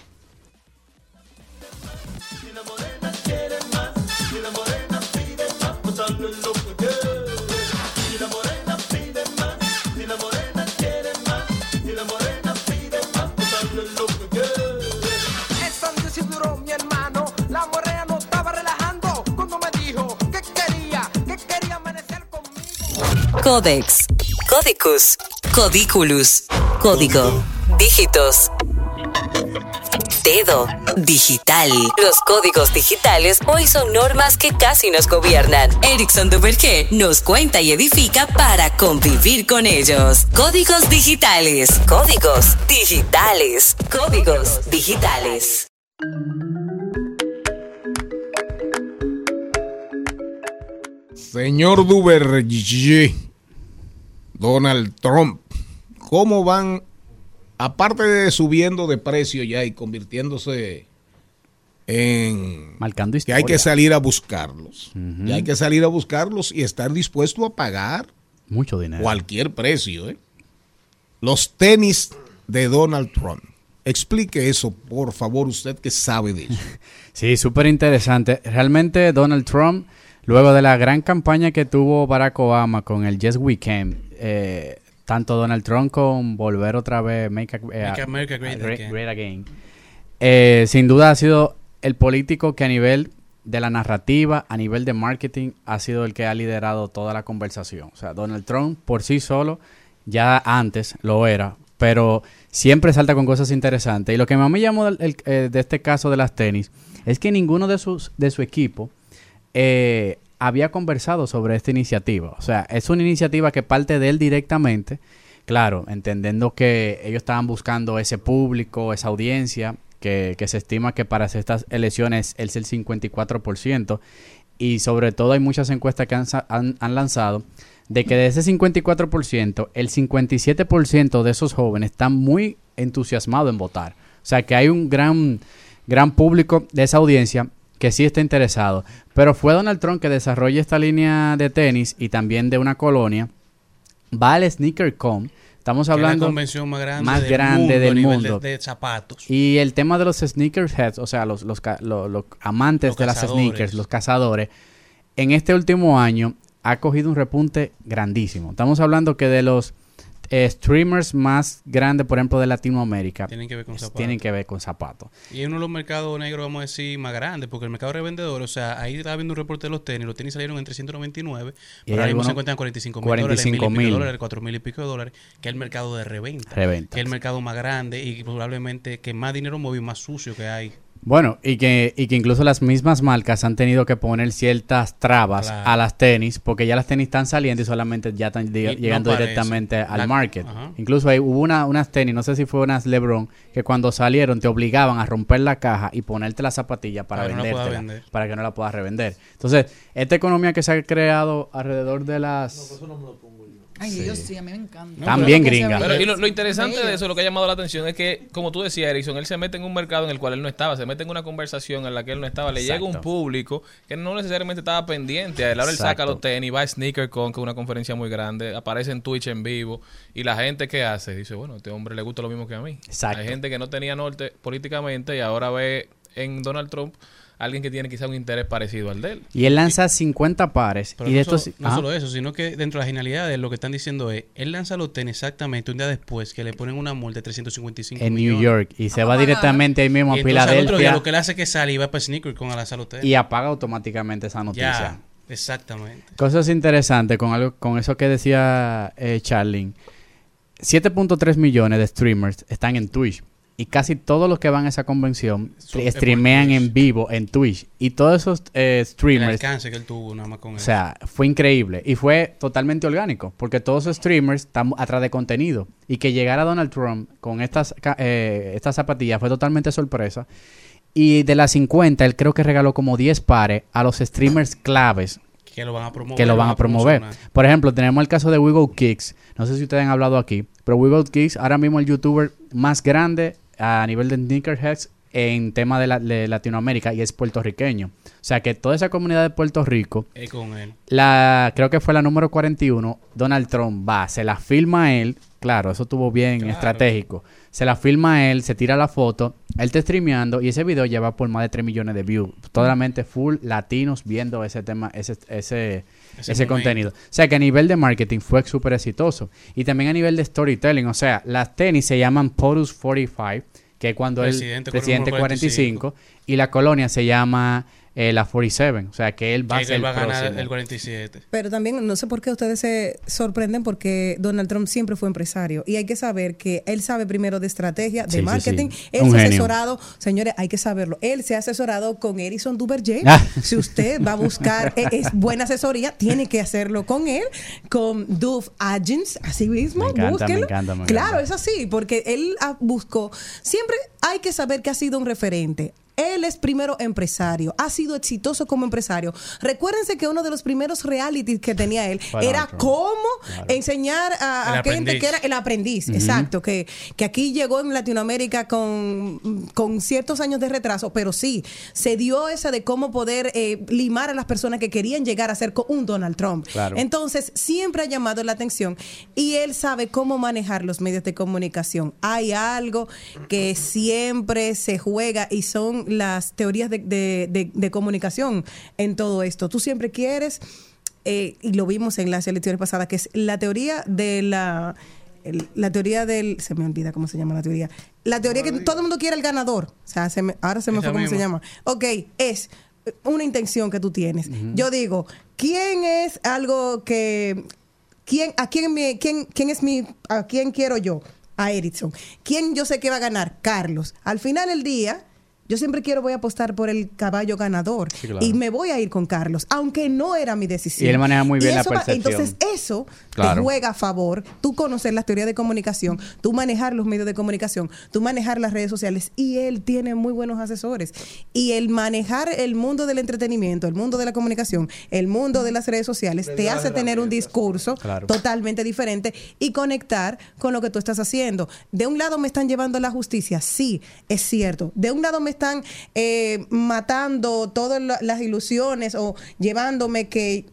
Codex, Codicus, Codiculus, Código, Dígitos. Dedo, digital. Los códigos digitales hoy son normas que casi nos gobiernan. Erickson Duvergé nos cuenta y edifica para convivir con ellos. Códigos digitales. Códigos digitales. Códigos digitales.
Señor Duverger, Donald Trump, ¿cómo van, aparte de subiendo de precio ya y convirtiéndose en...
Marcando
que hay que
historia.
salir a buscarlos. Que hay que salir a buscarlos y estar dispuesto a pagar
Mucho dinero.
cualquier precio. ¿eh? Los tenis de Donald Trump. Explique eso, por favor, usted que sabe de eso.
Sí, súper interesante. Realmente Donald Trump, luego de la gran campaña que tuvo Barack Obama con el Yes Weekend, eh, tanto Donald Trump con volver otra vez, Make, a- eh,
Make America Great Again.
Great Again, eh, sin duda ha sido el político que a nivel de la narrativa, a nivel de marketing, ha sido el que ha liderado toda la conversación. O sea, Donald Trump por sí solo ya antes lo era, pero siempre salta con cosas interesantes. Y lo que más me llamó el- eh, de este caso de las tenis es que ninguno de, sus, de su equipo eh, había conversado sobre esta iniciativa. O sea, es una iniciativa que parte de él directamente, claro, entendiendo que ellos estaban buscando ese público, esa audiencia, que, se estima que para estas elecciones es el 54%, y sobre todo hay muchas encuestas que han lanzado de que de ese 54%, el 57% de esos jóvenes están muy entusiasmados en votar. O sea que hay un gran, gran público de esa audiencia que sí está interesado. Pero fue Donald Trump que desarrolla esta línea de tenis y también de una colonia. Va al SneakerCon. Estamos
es la
hablando
convención más grande
más
del
grande
mundo
del
nivel de-
mundo.
de zapatos.
Y el tema de los sneakerheads, o sea, los, los, los amantes de las sneakers, los cazadores, en este último año ha cogido un repunte grandísimo. Estamos hablando que de los eh, streamers más grandes, por ejemplo, de Latinoamérica,
Tienen que ver con zapatos.
tienen que ver con zapatos.
Y es uno de los mercados negros, vamos a decir, más grandes, porque el mercado de revendedores, o sea, ahí estaba viendo un reporte de los tenis, los tenis salieron en 399,
Y
pero ahora mismo se encuentran en 45 mil
45
dólares, mil. dólares, 4 mil y pico de dólares, que es el mercado de reventa.
Reventa.
Que es el mercado más grande y probablemente que más dinero mueve y más sucio que hay.
Bueno, y que, y que incluso las mismas marcas han tenido que poner ciertas trabas
Claro.
a las tenis, porque ya las tenis están saliendo y solamente ya están
Y no
llegando directamente
eso.
al
La-
market.
Ajá.
Incluso hay, hubo una, unas tenis, no sé si fue unas LeBron, que cuando salieron te obligaban a romper la caja y ponerte la zapatilla para,
Para que no
para que no la puedas revender. Entonces, esta economía que se ha creado alrededor de las...
Ay,
Sí.
Dios, sí, a mí me encanta.
También gringa.
Pero, y lo, lo interesante de eso, lo que ha llamado la atención es que, como tú decías, Erickson, él se mete en un mercado en el cual él no estaba, se mete en una conversación en la que él no estaba, le llega un público que no necesariamente estaba pendiente. A él ahora él saca los tenis, va a SneakerCon, que es una conferencia muy grande, aparece en Twitch en vivo, y la gente que hace dice, bueno, a este hombre le gusta lo mismo que a mí.
Exacto.
Hay gente que no tenía norte políticamente y ahora ve en Donald Trump alguien que tiene quizá un interés parecido al de él.
Y él lanza 50 pares.
Pero
y
no,
de estos...
solo, no
Ajá.
solo eso, sino que dentro de la genialidad de lo que están diciendo es, él lanza los tenis exactamente un día después que le ponen una multa de 355
en New
millones.
York y se va
Ah.
directamente ahí mismo a
Y al otro día
Filadelfia
lo que él hace es que sale y va para Sneaker con a lanzar los tenis.
y apaga automáticamente esa noticia.
Ya, exactamente.
Cosas interesantes con algo con eso que decía eh, Charlene. 7.3 millones de streamers están en Twitch y casi todos los que van a esa convención streamean en vivo en Twitch y todos esos eh,
El
streamers
alcance que él tuvo nada más con
o
eso.
sea, fue increíble y fue totalmente orgánico porque todos esos streamers están atrás de contenido y que llegara Donald Trump con estas eh, estas zapatillas fue totalmente sorpresa y de las 50 él creo que regaló como 10 pares a los streamers claves
que lo van a promover.
que lo van a promover. Por ejemplo, tenemos el caso de Wiggle Kicks. No sé si ustedes han hablado aquí, pero Wiggle Kicks ahora mismo el youtuber más grande a nivel de sneakerheads en tema de, la- de Latinoamérica y es puertorriqueño. O sea que toda esa comunidad de Puerto Rico,
Es con él.
la creo que fue la número 41, Donald Trump va, se la filma a él, claro, eso estuvo bien
Claro.
estratégico. Se la filma a él, se tira la foto, él está streameando y ese video lleva por más de 3 millones de views. Totalmente full latinos viendo ese tema, ese, ese,
Ese
contenido. O sea que a nivel de marketing fue súper exitoso. Y también a nivel de storytelling, o sea, las tenis se llaman POTUS 45, que es cuando el presidente
número
45, y la colonia se llama eh, la 47. O sea, que él va a
Que
ser
él va a ganar
próximo.
el 47.
Pero también no sé por qué ustedes se sorprenden porque Donald Trump siempre fue empresario y hay que saber que él sabe primero de estrategia, de
Sí,
marketing,
sí.
él
Un
se ha asesorado, señores, hay que saberlo, él se ha asesorado con Edison Duverger.
Ah.
Si usted va a buscar eh, es buena asesoría, tiene que hacerlo con él, con Duff Agents, así mismo,
Me encanta,
búsquelo.
me encanta, me
claro,
encanta.
es así, porque él ah, buscó, siempre hay que saber que ha sido un referente. Él es primero empresario, ha sido exitoso como empresario. Recuérdense que uno de los primeros realities que tenía él era cómo enseñar a, a gente
aprendiz.
que era el aprendiz, exacto, que, que aquí llegó en Latinoamérica con, con ciertos años de retraso, pero sí, se dio esa de cómo poder eh, limar a las personas que querían llegar a ser un Donald Trump.
Claro.
Entonces, siempre ha llamado la atención y él sabe cómo manejar los medios de comunicación. Hay algo que siempre se juega y son las teorías de, de- de- de comunicación en todo esto. Tú siempre quieres, eh, y lo vimos en las elecciones pasadas, que es la teoría de la... La teoría del. Se me olvida cómo se llama la teoría. La teoría que todo el mundo quiere el ganador. O sea, se me- ahora se me
Esa
fue cómo se llama. Ok, es una intención que tú tienes. Yo digo, ¿quién es algo que quién a quién me quién quién es mi a quién quiero yo? A Erickson. ¿Quién yo sé que va a ganar? Carlos. Al final del día yo siempre quiero voy a apostar por el caballo ganador
Sí, claro.
y me voy a ir con Carlos, aunque no era mi decisión.
Y él maneja muy bien la
va-
percepción.
Entonces eso te juega a favor. Tú conocer las teorías de comunicación, tú manejar los medios de comunicación, tú manejar las redes sociales y él tiene muy buenos asesores. Y el manejar el mundo del entretenimiento, el mundo de la comunicación, el mundo de las redes sociales, te hace tener un discurso
Claro.
totalmente diferente y conectar con lo que tú estás haciendo. De un lado me están llevando a la justicia, sí, es cierto. De un lado me están eh, matando todas la- las ilusiones o llevándome que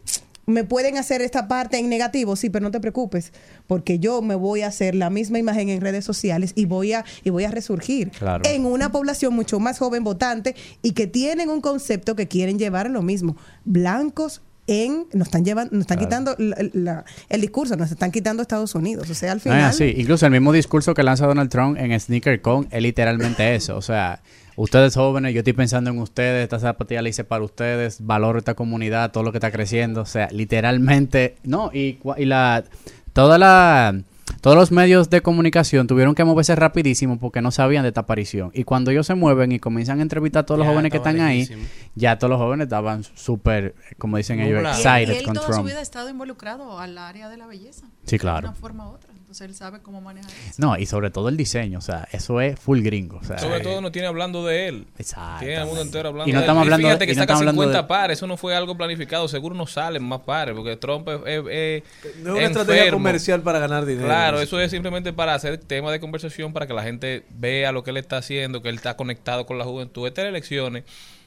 me pueden hacer esta parte en negativo, sí, pero no te preocupes, porque yo me voy a hacer la misma imagen en redes sociales y voy a y voy a resurgir
Claro.
en una población mucho más joven votante y que tienen un concepto que quieren llevar a lo mismo, blancos en nos están llevando nos están
Claro.
quitando la- la- el discurso, nos están quitando Estados Unidos, o sea, al
No
final
es así. Incluso el mismo discurso que lanza Donald Trump en SneakerCon es literalmente eso. O sea, ustedes jóvenes, yo estoy pensando en ustedes, esta zapatilla la hice para ustedes, valoro esta comunidad, todo lo que está creciendo. O sea, literalmente, no, y, cua- y la, toda la, todos los medios de comunicación tuvieron que moverse rapidísimo porque no sabían de esta aparición. Y cuando ellos se mueven y comienzan a entrevistar a todos los jóvenes que están ahí, ya todos los jóvenes estaban súper, como dicen ellos,
Nublados.
Y él, y
excited
él
con
toda su vida ha estado involucrado al área de la belleza.
Sí,
De
claro.
una forma u otra. Entonces él sabe cómo manejar eso.
No, y sobre todo el diseño, o sea, eso es full gringo. O sea,
Sobre todo nos tiene hablando de él.
Exacto.
Tiene al mundo entero hablando
Y no
de él.
estamos hablando-
fíjate que
y no
saca
estamos hablando
50
de-
pares. Eso no fue algo planificado. Seguro no salen más pares. Porque Trump es. es- es
No es una estrategia
enfermo.
comercial para ganar dinero.
Claro, eso es simplemente para hacer tema de conversación, para que la gente vea lo que él está haciendo, que él está conectado con la juventud. Estas elecciones,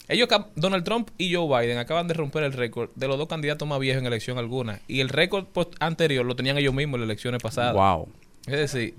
ellos, Donald Trump y Joe Biden acaban de romper el récord de los dos candidatos más viejos en elección alguna. Y el récord anterior lo tenían ellos mismos en las elecciones pasadas.
Wow.
Es decir,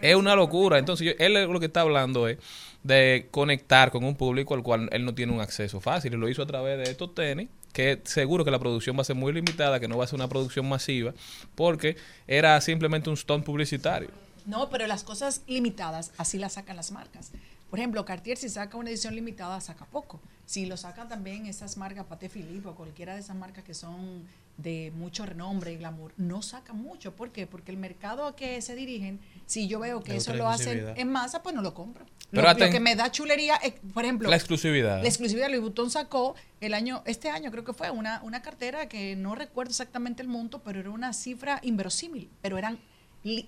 es una locura. Entonces, yo- él lo que está hablando es de conectar con un público al cual él no tiene un acceso fácil. Y lo hizo a través de estos tenis, que seguro que la producción va a ser muy limitada, que no va a ser una producción masiva, porque era simplemente un stunt publicitario.
No, pero las cosas limitadas, así las sacan las marcas. Por ejemplo, Cartier si saca una edición limitada, saca poco. Si lo sacan también esas marcas, Patek Philippe o cualquiera de esas marcas que son de mucho renombre y glamour, no sacan mucho. ¿Por qué? Porque el mercado a que se dirigen, si yo veo que
Es
eso lo hacen en masa, pues no lo compro.
Pero
lo, que me da chulería, por ejemplo,
La exclusividad.
la exclusividad Louis Vuitton sacó el año, este año creo que fue, una, una cartera que no recuerdo exactamente el monto, pero era una cifra inverosímil, pero eran,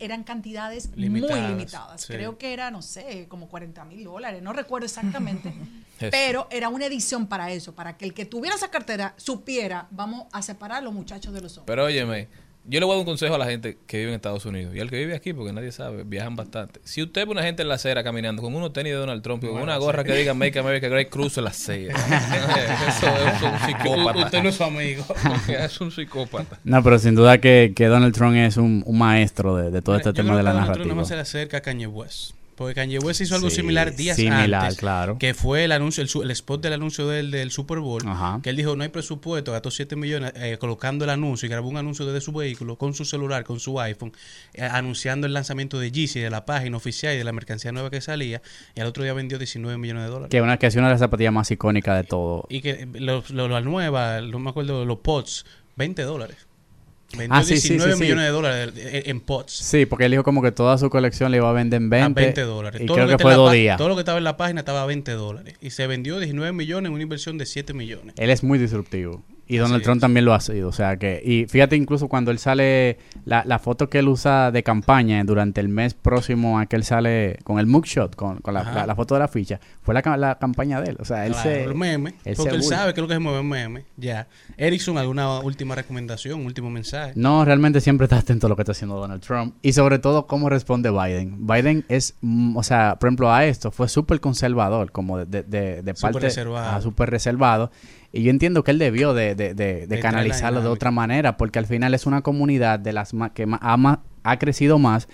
eran cantidades
Limitadas,
muy limitadas.
sí.
Creo que era, no sé, como 40 mil dólares, no recuerdo exactamente. Pero era una edición para eso, para que el que tuviera esa cartera supiera, vamos a separar a los muchachos de los hombres.
Pero óyeme, yo le voy a dar un consejo a la gente que vive en Estados Unidos y al que vive aquí, porque nadie sabe, viajan bastante. Si usted ve una gente en la acera caminando con unos tenis de Donald Trump y con
Bueno,
una gorra
sí.
que diga Make America Great, cruce la acera. Eso es un psicópata.
Usted no es su amigo.
es un psicópata.
No, pero sin duda que, que Donald Trump es un, un maestro de, de todo este
Yo
tema
creo
de la
Donald Trump nada
narrativa.
más se le acerca a Kanye West. Porque Kanye West hizo algo
Sí,
similar días
similar,
antes.
claro.
Que fue el anuncio, el, el spot del anuncio del, del Super Bowl.
Ajá.
Que él dijo, no hay presupuesto, gastó 7 millones eh, colocando el anuncio y grabó un anuncio desde su vehículo con su celular, con su iPhone, eh, anunciando el lanzamiento de Yeezy, de la página oficial y de la mercancía nueva que salía. Y al otro día vendió 19 millones de dólares.
Que una que es una de las zapatillas más icónicas de todo.
Y que eh, lo- lo- la nueva, no me acuerdo, los pots, 20 dólares. Vendió
Ah, sí, sí,
19
sí, sí.
millones de dólares en, pots.
Sí, porque él dijo como que toda su colección le iba a vender en 20.
a 20 dólares.
Y
Todo
creo
lo
que
está
fue dos días.
Todo lo que estaba en la página estaba a 20 dólares. Y se vendió 19 millones en una inversión de 7 millones.
Él es muy disruptivo. Y Donald Trump también lo ha sido. O sea que. Y fíjate, incluso cuando él sale. La, la foto que él usa de campaña durante el mes próximo a que él sale con el mugshot, con, con la, la- la foto de la ficha, fue la, ca- la campaña de él. O sea, él
Claro,
se.
el meme.
él
porque él sabe que es lo que se mueve el meme. Ya. Erickson, ¿alguna última recomendación? ¿Último mensaje?
No, realmente siempre está atento a lo que está haciendo Donald Trump. Y sobre todo, cómo responde Biden. Biden es, mm, o sea, por ejemplo, a esto, fue súper conservador, como de, de, de, de
Súper
parte.
reservado.
ah, súper reservado. Y yo entiendo que él debió de, de, de- de canalizarlo de otra manera, porque al final es una comunidad de las que ma- ha, crecido más.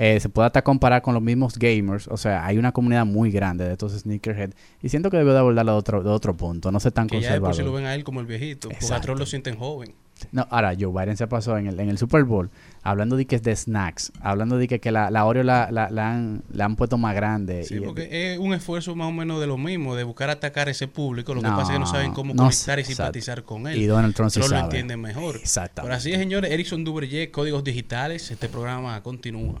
Eh, se puede hasta comparar con los mismos gamers. O sea, hay una comunidad muy grande de estos sneakerhead. Y siento que debió de abordarlo de otro, de otro punto. No sé tan
Que ya de por
conservador.
sí lo ven a él como el viejito. Porque. Trump lo sienten joven.
No, ahora Joe Biden se pasó en el, en el Super Bowl hablando de que es de snacks, hablando de que, que la, la Oreo la, la, la han, la han puesto más grande.
Sí,
y-
porque es un esfuerzo más o menos de lo mismo, de buscar atacar a ese público. Lo que pasa es que no saben cómo
no
conectar y simpatizar
exacto.
con él.
Y Donald Trump sí
lo entiende mejor.
Exactamente.
Pero así es, señores. Erickson Duverger, Códigos Digitales. Este programa continúa.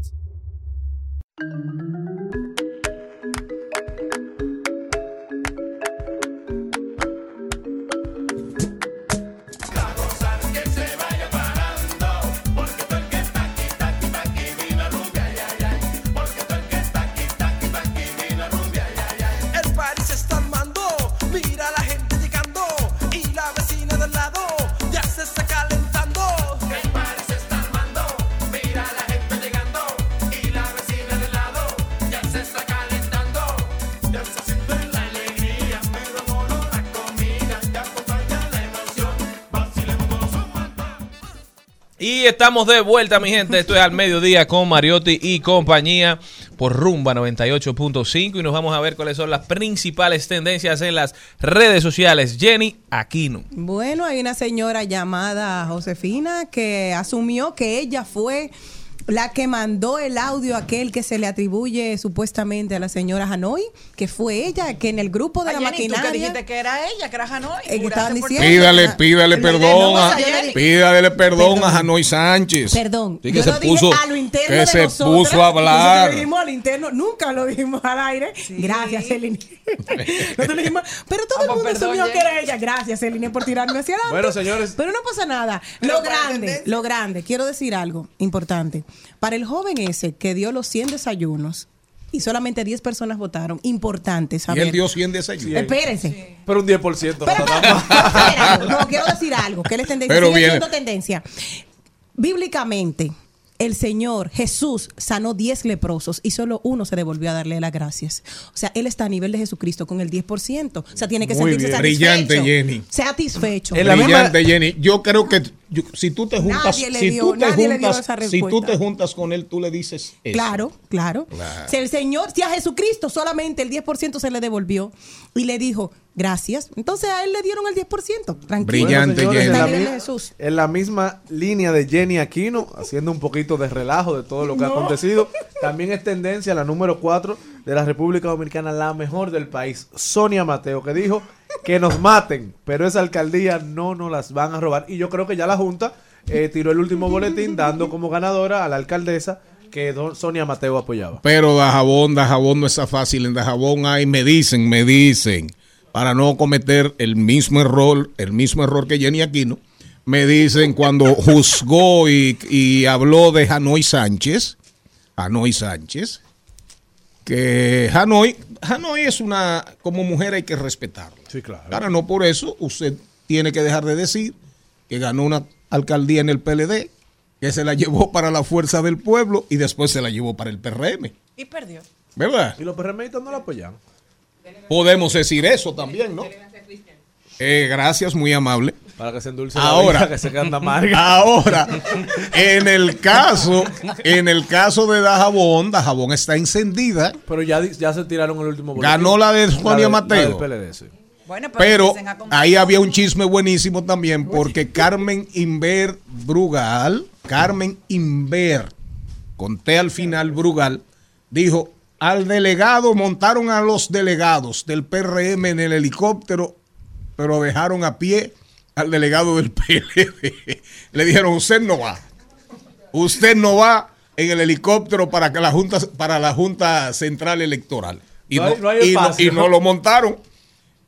Estamos de vuelta, mi gente. Esto es al mediodía con Mariotti y compañía por Rumba 98.5 y nos vamos a ver cuáles son las principales tendencias en las redes sociales. Jenny Aquino.
Bueno, hay una señora llamada Josefina que asumió que ella fue la que mandó el audio aquel que se le atribuye supuestamente a la señora Hanoi, que fue ella, que en el grupo de
Ay,
la
Jenny, tú que
maquinaria...
dijiste que era ella, que era Hanoi.
Eh, diciendo-
Pídale, pídale perdón, a,
yo
pídale perdón,
Perdón.
a Hanoi Sánchez.
Perdón,
Sí,
yo
que se
lo dije
puso,
a lo interno
que
de
se
nosotras,
puso a
nosotros
hablar.
lo dijimos al interno, nunca lo dijimos al aire. Gracias, Celine. Dijimos, pero todo
Ah,
el
pues,
mundo
perdón,
asumió
Jenny.
que era ella. Gracias, Celine, por tirarme hacia adelante.
Bueno, señores.
Pero no pasa nada.
Pero
lo grande, lo grande, quiero decir algo importante. Para el joven ese que dio los 100 desayunos y solamente 10 personas votaron, importante
Y
saber.
él dio 100 desayunos.
Espérense.
Pero un 10% no
Pero, algo. No, quiero decir algo, que él es tendencia.
Pero
Sigue siendo tendencia. Bíblicamente, el Señor Jesús sanó 10 leprosos y solo uno se devolvió a darle las gracias. O sea, él está a nivel de Jesucristo con el 10%. O sea, tiene que
Muy
sentirse
bien.
satisfecho.
Brillante, Jenny.
Satisfecho.
En la misma-
Brillante, Jenny. Yo creo que yo- si tú te juntas,
Nadie le
si
dio-
tú te
nadie le dio
juntas,
esa
si tú te juntas con él, tú le dices eso.
Claro, claro.
Claro.
Si el Señor, si a Jesucristo solamente el 10% se le devolvió y le dijo, gracias, entonces a él le dieron el 10%. Tranquilo.
Brillante,
señores,
Jenny.
en, la,
Está bien,
mi-
Jesús.
en la misma línea de Jenny Aquino, haciendo un poquito de relajo de todo lo que ha acontecido. También es tendencia la número 4 de la República Dominicana, la mejor del país, Sonia Mateo, que dijo que nos maten, pero esa alcaldía no nos las van a robar. Y yo creo que ya la Junta eh, tiró el último boletín dando como ganadora a la alcaldesa que don Sonia Mateo apoyaba.
Pero Dajabón, Dajabón no está fácil. En Dajabón hay, me dicen, me dicen, para no cometer el mismo error, el mismo error que Jenny Aquino, me dicen cuando juzgó y, y habló de Hanoi Sánchez, Hanoi Sánchez, que Hanoi, Hanoi es una, como mujer hay que respetarla.
Sí, claro.
Ahora, no por eso usted tiene que dejar de decir que ganó una alcaldía en el PLD, que se la llevó para la fuerza del pueblo y después se la llevó para el PRM.
Y perdió.
¿Verdad?
Y los PRMistas no la apoyan.
Podemos decir eso también, ¿no? Eh, gracias, muy amable.
Para que se endulce la
Ahora,
vida, que se queda amarga.
ahora, en el caso, en el caso de Dajabón, Dajabón está encendida.
Pero ya, ya se tiraron el último boletín.
Ganó la de Sonia
La
Mateo.
del PLD, sí.
Bueno, pero,
ahí había un chisme buenísimo también porque Carmen Inver Brugal, Carmen Inver, conté al final Brugal, dijo, al delegado montaron a los delegados del PRM en el helicóptero, pero dejaron a pie al delegado del PLD. Le dijeron, usted no va. Usted no va en el helicóptero para que la junta para la junta central electoral y
No
no,
hay- no hay
y no-
espacio.
y no lo montaron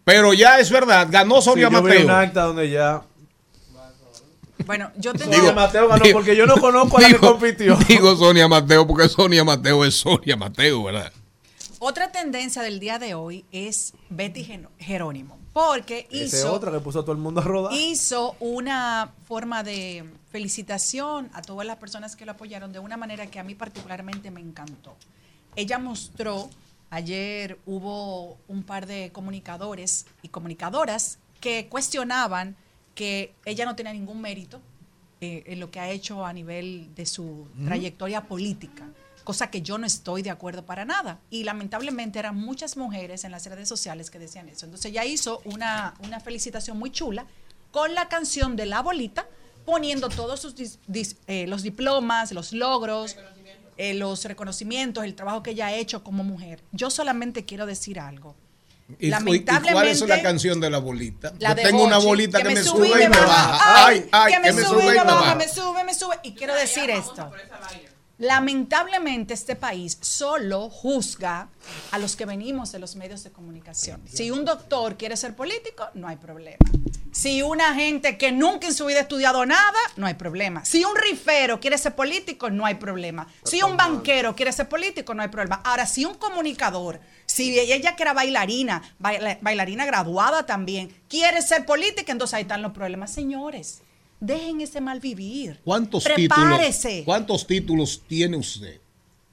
pero ya es verdad ganó Sonia
Sí, yo vi
Mateo
un acta donde ya
Bueno, yo tengo.
Sonia Mateo ganó
digo-
porque yo no conozco a la que
digo-
compitió.
digo Sonia Mateo porque Sonia Mateo es Sonia Mateo verdad
Otra tendencia del día de hoy es Betty Jerónimo, porque hizo,
otra que puso a todo el mundo a rodar.
hizo una forma de felicitación a todas las personas que lo apoyaron de una manera que a mí particularmente me encantó. Ella mostró, ayer hubo un par de comunicadores y comunicadoras que cuestionaban que ella no tenía ningún mérito eh, en lo que ha hecho a nivel de su trayectoria política, cosa que yo no estoy de acuerdo para nada. Y lamentablemente eran muchas mujeres en las redes sociales que decían eso. Entonces ella hizo una, una felicitación muy chula con la canción de La Bolita, poniendo todos sus dis- dis- eh, los diplomas, los logros, eh, los reconocimientos, el trabajo que ella ha hecho como mujer. Yo solamente quiero decir algo.
¿Y, y cuál es la
Lamentablemente-
canción de la bolita?
La
Yo tengo una bolita que, me
sube
sube y me baja. Ay, ay,
que me sube y me baja, me sube, me sube. Y quiero decir esto. Lamentablemente este país solo juzga a los que venimos de los medios de comunicación. Si un doctor quiere ser político, no hay problema. Si una gente que nunca en su vida ha estudiado nada, no hay problema. Si un rifero quiere ser político, no hay problema. Si un banquero quiere ser político, no hay problema. Ahora, si un comunicador, si ella que era bailarina, baila- bailarina graduada también, quiere ser política, entonces ahí están los problemas. Señores, dejen ese mal vivir.
¿Cuántos
Prepárese.
títulos, ¿Cuántos títulos tiene usted?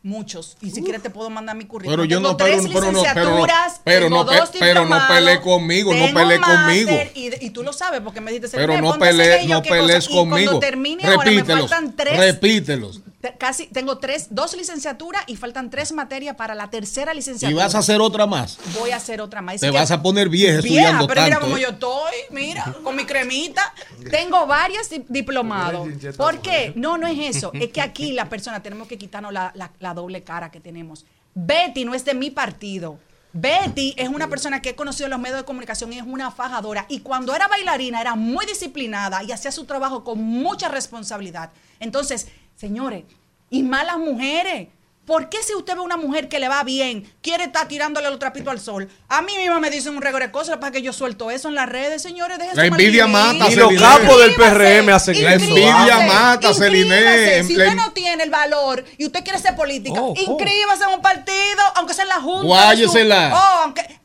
Muchos. Y si quieres te puedo mandar mi currículum.
Pero yo
Tengo
no, pero,
tres
pero no, pero no,
licenciaturas,
pero
tengo
no, pe-
dos
pero no peleé conmigo, no
máster,
conmigo.
Y, y tú lo sabes porque me dijiste,
Pero
"Selene,
no pelees, no
qué cosa".
pelees
Y cuando
conmigo.
termine ahora me
Repítelos,
faltan tres.
repítelos.
Te- Casi tengo tres, dos licenciaturas y faltan tres materias para la tercera
Y
licenciatura.
vas a hacer otra más.
Voy a hacer otra más.
Te
Es que-
vas a poner vieja
Vieja,
estudiando
pero mira cómo
¿eh?
yo estoy, mira, con mi cremita. Tengo varias di- diplomados. ¿Por qué? No, no es eso. Es que aquí la persona tenemos que quitarnos la, la- la doble cara que tenemos. Betty no es de mi partido. Betty es una persona que he conocido en los medios de comunicación y es una fajadora. Y cuando era bailarina era muy disciplinada y hacía su trabajo con mucha responsabilidad. Entonces, señores, y malas mujeres. ¿Por qué si usted ve una mujer que le va bien, quiere estar tirándole los trapitos al sol? A mí misma me dicen un regalo de cosas para que yo suelto eso en las redes, señores. déjese
La envidia mata,
Y los capos del PRM hacen
La
eso.
envidia
Vamos.
mata, Celine.
Si usted no tiene el valor y usted quiere ser política,
Oh, oh.
inscríbase en un partido, aunque sea en la Junta.
Guáyesela.
Oh, aunque.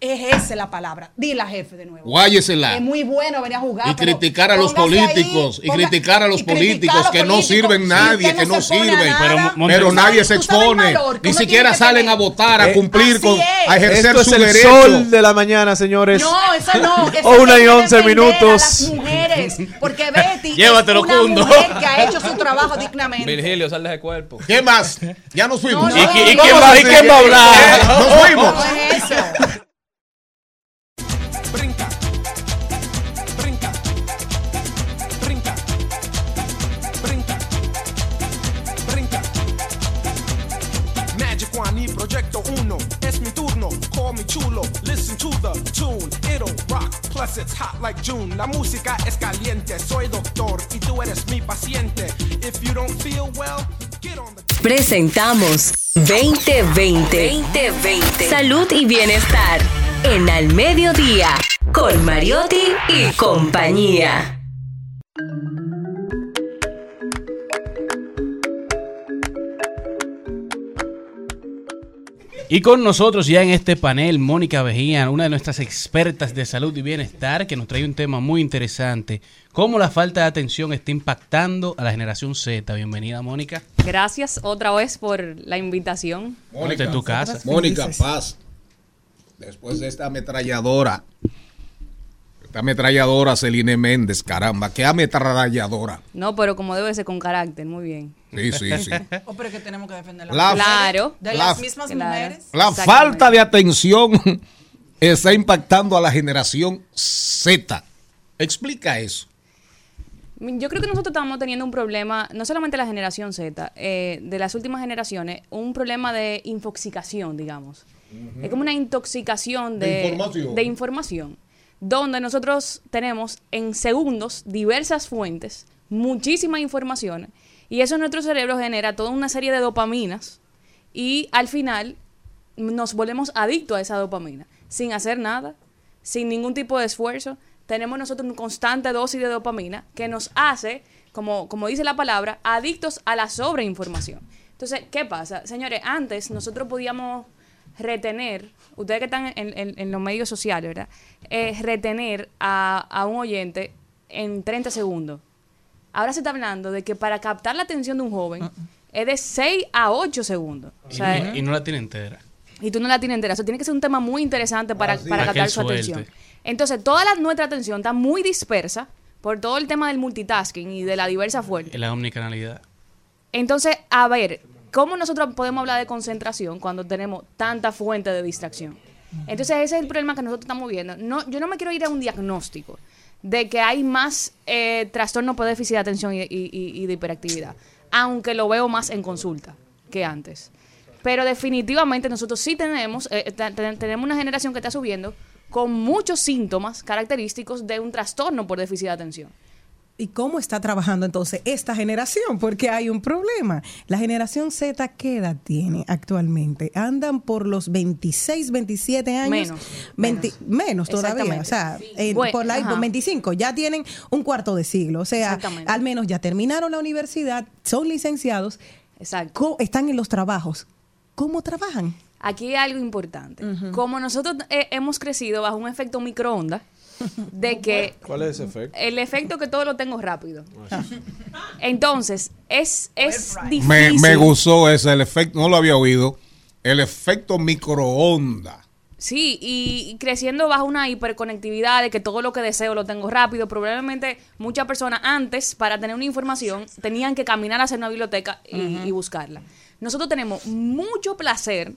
Ah, es esa la palabra. Dile jefe de nuevo.
Guáyesela.
Es muy bueno venir a jugar.
Y criticar a los
ahí,
políticos, y criticar a los políticos
a los
que no sirven
Si
nadie, que no sirven.
nada,
Pero, nadie se
el
expone.
valor
Ni siquiera salen
tener.
a votar, a
Eh,
cumplir con,
es.
a ejercer
Esto es
su
el
derecho.
sol de la mañana, señores.
No, eso no. eso
O una y once minutos.
las mujeres es porque Betty
Llévatelo,
es una
Cundo.
mujer que ha hecho su trabajo dignamente.
Virgilio, sal de ese cuerpo.
¿Qué más? Ya nos fuimos.
No, no,
¿Y quién va a hablar?
Nos fuimos.
Plus it's hot like June. La música es caliente, soy doctor y tú eres mi paciente. If you don't feel well, get on the
Presentamos 2020. 2020. Salud y bienestar. En Al Mediodía. Con Mariotti y compañía.
Y con nosotros ya en este panel, Mónica Vejían, una de nuestras expertas de salud y bienestar, que nos trae un tema muy interesante. Cómo la falta de atención está impactando a la generación Z. Bienvenida, Mónica.
Gracias otra vez por la invitación.
Mónica, tu casa.
Mónica, paz. Después de esta ametralladora. Esta ametralladora, Celine Méndez, caramba. ¿Qué ametralladora?
No, pero como debe ser con carácter, muy bien.
Sí, sí, sí.
Oh, pero que tenemos que defender
La-
la
Claro.
de
la-
las mismas
Claro.
mujeres.
La falta de atención está impactando a la generación Z. Explica eso.
Yo creo que nosotros estamos teniendo un problema, no solamente la generación Z, eh, de las últimas generaciones, un problema de infoxicación, digamos. Es como una intoxicación
De
de,
información.
de información, donde nosotros tenemos en segundos diversas fuentes, muchísimas informaciones, y eso en nuestro cerebro genera toda una serie de dopaminas, y al final nos volvemos adictos a esa dopamina, sin hacer nada, sin ningún tipo de esfuerzo. Tenemos nosotros una constante dosis de dopamina que nos hace, como, como dice la palabra, adictos a la sobreinformación. Entonces, ¿qué pasa? Señores, antes nosotros podíamos retener, ustedes que están en, los medios sociales, ¿verdad? Eh, retener a, a un oyente en 30 segundos. Ahora se está hablando de que para captar la atención de un joven es de 6 a 8 segundos. O sea,
y, y no la tiene entera.
y tú no la tienes entera. Eso tiene que ser un tema muy interesante para,
Ah, sí.
para captar su
suelte.
atención. Entonces, toda la, nuestra atención está muy dispersa por todo el tema del multitasking y de la diversa fuente.
La omnicanalidad.
Entonces, a ver, ¿cómo nosotros podemos hablar de concentración cuando tenemos tanta fuente de distracción? Entonces, ese es el problema que nosotros estamos viendo. No, yo no me quiero ir a un diagnóstico de que hay más eh, trastorno por déficit de atención y, y- de hiperactividad, aunque lo veo más en consulta que antes. Pero definitivamente nosotros sí tenemos, eh, te- tenemos una generación que está subiendo con muchos síntomas característicos de un trastorno por déficit de atención.
¿Y cómo está trabajando entonces esta generación? Porque hay un problema. La generación Z, ¿qué edad tiene actualmente? Andan por los 26, 27 años.
Menos.
20 menos todavía. O sea, eh,
Bueno,
por la por 25. Ya tienen un cuarto de siglo. O sea, al menos ya terminaron la universidad, son licenciados.
Exacto.
Están en los trabajos. ¿Cómo trabajan?
Aquí hay algo importante. Como nosotros eh, hemos crecido bajo un efecto microondas, de que
¿Cuál es ese efecto?
el efecto que todo lo tengo rápido. Entonces, es, es difícil.
Me, me gustó ese, el efecto, no lo había oído. El efecto microonda.
Sí, y, y creciendo bajo una hiperconectividad de que todo lo que deseo lo tengo rápido. Probablemente muchas personas antes, para tener una información, tenían que caminar hacia una biblioteca y, y buscarla. Nosotros tenemos mucho placer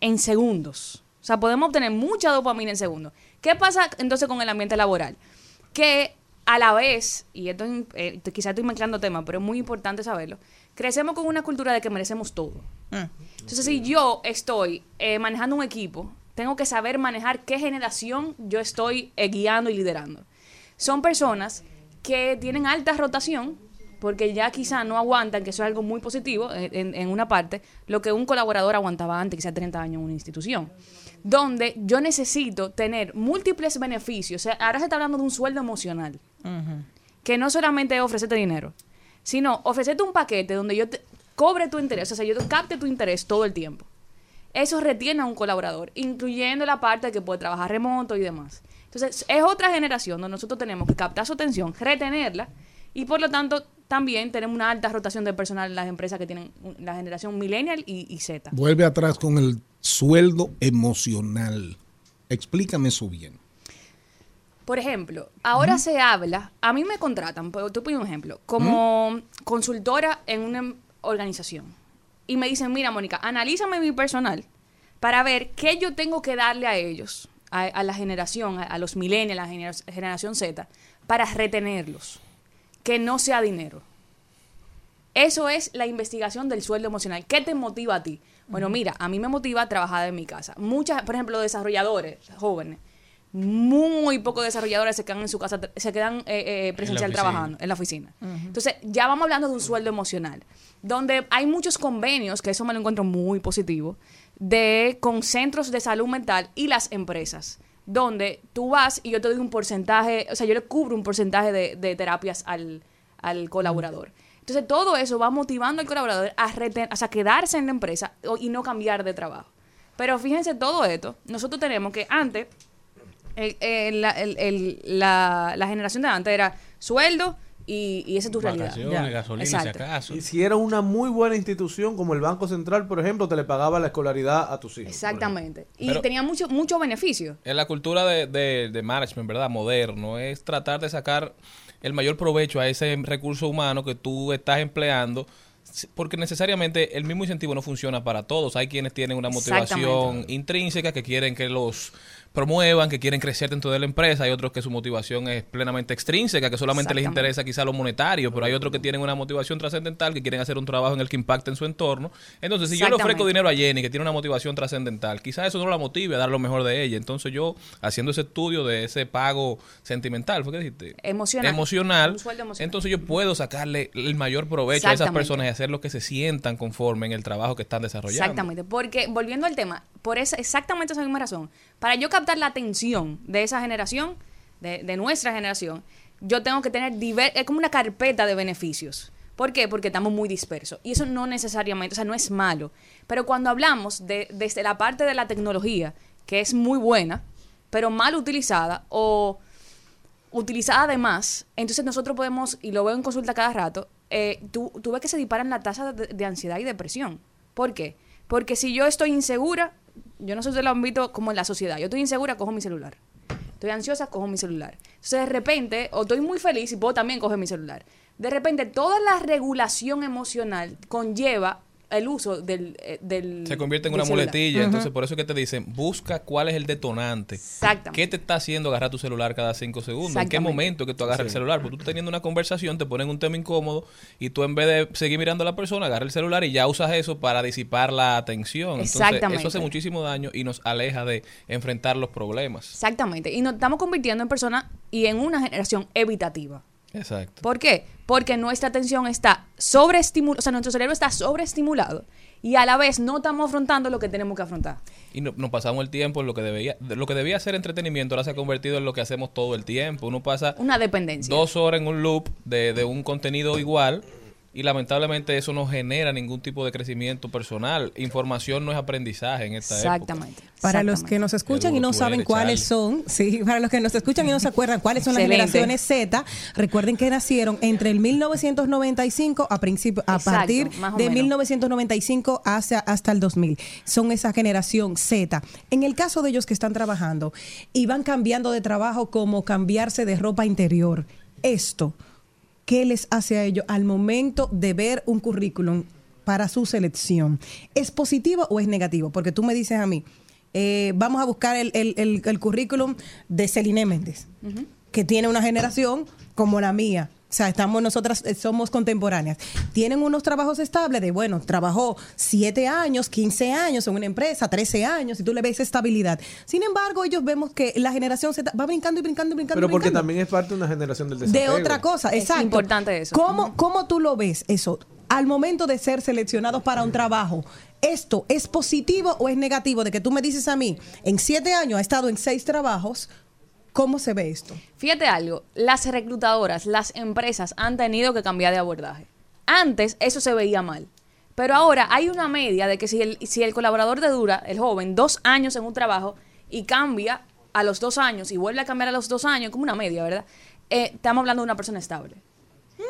en segundos. O sea, podemos obtener mucha dopamina en segundos. ¿Qué pasa entonces con el ambiente laboral? Que a la vez, y esto eh, quizás estoy mezclando temas, pero es muy importante saberlo, crecemos con una cultura de que merecemos todo. Entonces, si yo estoy eh, manejando un equipo, tengo que saber manejar qué generación yo estoy eh, guiando y liderando. Son personas que tienen alta rotación, porque ya quizá no aguantan, que eso es algo muy positivo eh, en, en una parte, lo que un colaborador aguantaba antes, quizá 30 años en una institución. Donde yo necesito tener múltiples beneficios. O sea, ahora se está hablando de un sueldo emocional que no solamente es ofrecerte dinero, sino ofrecerte un paquete donde yo te cobre tu interés, o sea, yo te capte tu interés todo el tiempo. Eso retiene a un colaborador, incluyendo la parte de que puede trabajar remoto y demás. Entonces, es otra generación donde nosotros tenemos que captar su atención, retenerla, y por lo tanto también tenemos una alta rotación de personal en las empresas que tienen la generación millennial y, y Z.
Vuelve atrás con el sueldo emocional. Explícame eso bien.
Por ejemplo, ahora se habla, a mí me contratan, pues, te pongo un ejemplo, como consultora en una organización. Y me dicen, mira, Mónica, analízame mi personal para ver qué yo tengo que darle a ellos, a, a la generación, a, a los millennials, a la genera- generación Z, para retenerlos. Que no sea dinero. Eso es la investigación del sueldo emocional. ¿Qué te motiva a ti? Bueno, mira, a mí me motiva trabajar en mi casa. Muchas, por ejemplo, desarrolladores jóvenes, muy pocos desarrolladores se quedan en su casa, se quedan eh, eh, presencial trabajando en la oficina. Entonces, ya vamos hablando de un sueldo emocional, donde hay muchos convenios, que eso me lo encuentro muy positivo, de con centros de salud mental y las empresas, donde tú vas y yo te doy un porcentaje, o sea, yo le cubro un porcentaje de, de terapias al, al colaborador. Entonces, todo eso va motivando al colaborador a, reten- o sea, quedarse en la empresa y no cambiar de trabajo. Pero fíjense todo esto, nosotros tenemos que antes, el- el- la, el- el- la- la generación de antes era sueldo y, y esa es tu realidad.
Vacaciones, gasolina, si
Exacto.
acaso.
Y si era una muy buena institución como el Banco Central, por ejemplo, te le pagaba la escolaridad a tus hijos.
Exactamente. Y
Pero-
tenía mucho, mucho beneficio.
En la cultura de, de, de management, ¿verdad? Moderno, es tratar de sacar el mayor provecho a ese recurso humano que tú estás empleando, porque necesariamente el mismo incentivo no funciona para todos. Hay quienes tienen una motivación intrínseca, que quieren que los promuevan, que quieren crecer dentro de la empresa. Hay otros que su motivación es plenamente extrínseca, que solamente les interesa quizá lo monetario, pero hay otros que tienen una motivación trascendental, que quieren hacer un trabajo en el que impacte en su entorno. Entonces, si yo le ofrezco dinero a Jenny, que tiene una motivación trascendental, quizás eso no la motive a dar lo mejor de ella. Entonces yo, haciendo ese estudio de ese pago sentimental, ¿fue que dijiste?
Emocional.
Emocional.
Un sueldo emocional.
Entonces yo puedo sacarle el mayor provecho a esas personas y hacerlos que se sientan conforme en el trabajo que están desarrollando.
Exactamente, porque volviendo al tema, por esa, exactamente esa misma razón, para yo captar la atención de esa generación, de, de nuestra generación, yo tengo que tener diver- es como una carpeta de beneficios. ¿Por qué? Porque estamos muy dispersos. Y eso no necesariamente, o sea, no es malo. Pero cuando hablamos de, desde la parte de la tecnología, que es muy buena, pero mal utilizada o utilizada de más, entonces nosotros podemos, y lo veo en consulta cada rato, eh, tú, tú ves que se disparan la tasa de, de ansiedad y depresión. ¿Por qué? Porque si yo estoy insegura, yo no sé si lo ámbito como en la sociedad, yo estoy insegura, cojo mi celular. Estoy ansiosa, cojo mi celular. Entonces de repente, o estoy muy feliz y puedo también coger mi celular. De repente, toda la regulación emocional conlleva el uso del... eh, del
Se convierte en una
celular.
muletilla. Entonces, por eso es que te dicen, busca cuál es el detonante.
Exactamente.
¿Qué te está haciendo agarrar tu celular cada cinco segundos? ¿En qué momento que tú agarras el celular? Porque tú estás teniendo una conversación, te ponen un tema incómodo y tú en vez de seguir mirando a la persona, agarras el celular y ya usas eso para disipar la atención. Entonces,
Exactamente.
eso hace muchísimo daño y nos aleja de enfrentar los problemas.
Exactamente. Y nos estamos convirtiendo en personas y en una generación evitativa.
Exacto.
¿Por qué? Porque nuestra atención está sobreestimulada, o sea, nuestro cerebro está sobreestimulado y a la vez no estamos afrontando lo que tenemos que afrontar.
Y no- nos pasamos el tiempo en lo que debía, de- lo que debía ser entretenimiento ahora se ha convertido en lo que hacemos todo el tiempo. Uno pasa
Una dependencia.
dos horas en un loop de, de un contenido igual y lamentablemente eso no genera ningún tipo de crecimiento personal. Información no es aprendizaje en esta época.
Exactamente.
Para los que nos escuchan y no saben
eres,
cuáles son, sí, para los que nos escuchan y no se acuerdan cuáles son las generaciones Z, recuerden que nacieron entre el 1995 a principio, a
Exacto,
partir de
menos.
1995 hacia, hasta el 2000. Son esa generación Z. En el caso de ellos que están trabajando y van cambiando de trabajo como cambiarse de ropa interior, esto, ¿qué les hace a ellos al momento de ver un currículum para su selección? ¿Es positivo o es negativo? Porque tú me dices a mí, eh, vamos a buscar el, el- el- el currículum de Celine Méndez, que tiene una generación como la mía. O sea, estamos nosotras, eh, somos contemporáneas. Tienen unos trabajos estables de, bueno, trabajó 7 años, 15 años en una empresa, 13 años, y tú le ves estabilidad. Sin embargo, ellos vemos que la generación Z va brincando y brincando y brincando.
Pero porque
brincando
también es parte de una generación del
de
desapego.
otra cosa,
Es
exacto.
importante eso.
¿Cómo, ¿Cómo tú lo ves eso? Al momento de ser seleccionados para un trabajo, ¿esto es positivo o es negativo? De que tú me dices a mí, en siete años ha estado en seis trabajos, ¿cómo se ve esto?
Fíjate algo, las reclutadoras, las empresas han tenido que cambiar de abordaje. Antes eso se veía mal. Pero ahora hay una media de que si el, si el colaborador te dura, el joven, dos años en un trabajo y cambia a los dos años y vuelve a cambiar a los dos años, como una media, ¿verdad? Eh, estamos hablando de una persona estable.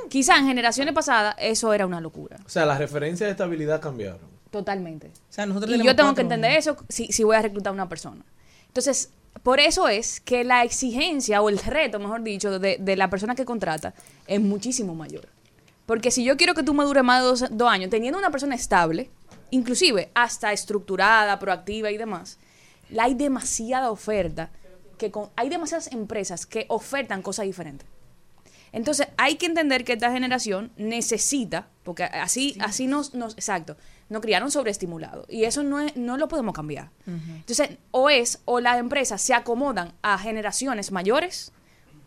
Quizá en generaciones pasadas eso era una locura.
O sea, las referencias de estabilidad cambiaron.
Totalmente.
O sea, nosotros
Y yo tengo que entender eso si, si voy a reclutar a una persona. Entonces, por eso es que la exigencia o el reto, mejor dicho, de, de la persona que contrata es muchísimo mayor. Porque si yo quiero que tú me dure más de dos, dos años, teniendo una persona estable, inclusive hasta estructurada, proactiva y demás, la hay demasiada oferta, que con- hay demasiadas empresas que ofertan cosas diferentes. Entonces hay que entender que esta generación necesita, porque así, así nos, nos, exacto, nos criaron sobreestimulados y eso no, es, no lo podemos cambiar. Entonces, o es, o las empresas se acomodan a generaciones mayores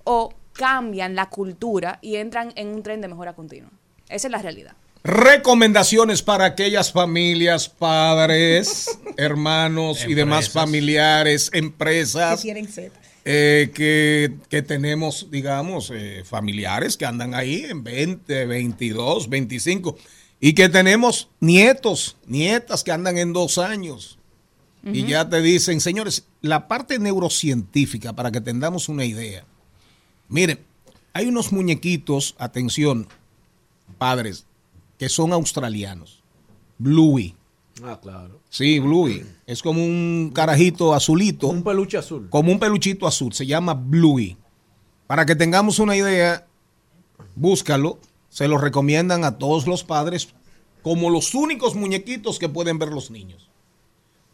o cambian la cultura y entran en un tren de mejora continua. Esa es la realidad.
Recomendaciones para aquellas familias, padres, hermanos y demás
Empresas.
familiares,
Que
empresas
tienen sed.
eh, que, que tenemos, digamos, eh, familiares que andan ahí en 20, 22, 25 y que tenemos nietos, nietas que andan en dos años. Y ya te dicen, señores, la parte neurocientífica, para que tengamos una idea. Miren, hay unos muñequitos, atención, padres, que son australianos. Bluey.
Ah, claro.
Sí, Bluey. Es como un carajito azulito.
Un peluche azul.
Como un peluchito azul. Se llama Bluey. Para que tengamos una idea, búscalo. Se lo recomiendan a todos los padres como los únicos muñequitos que pueden ver los niños.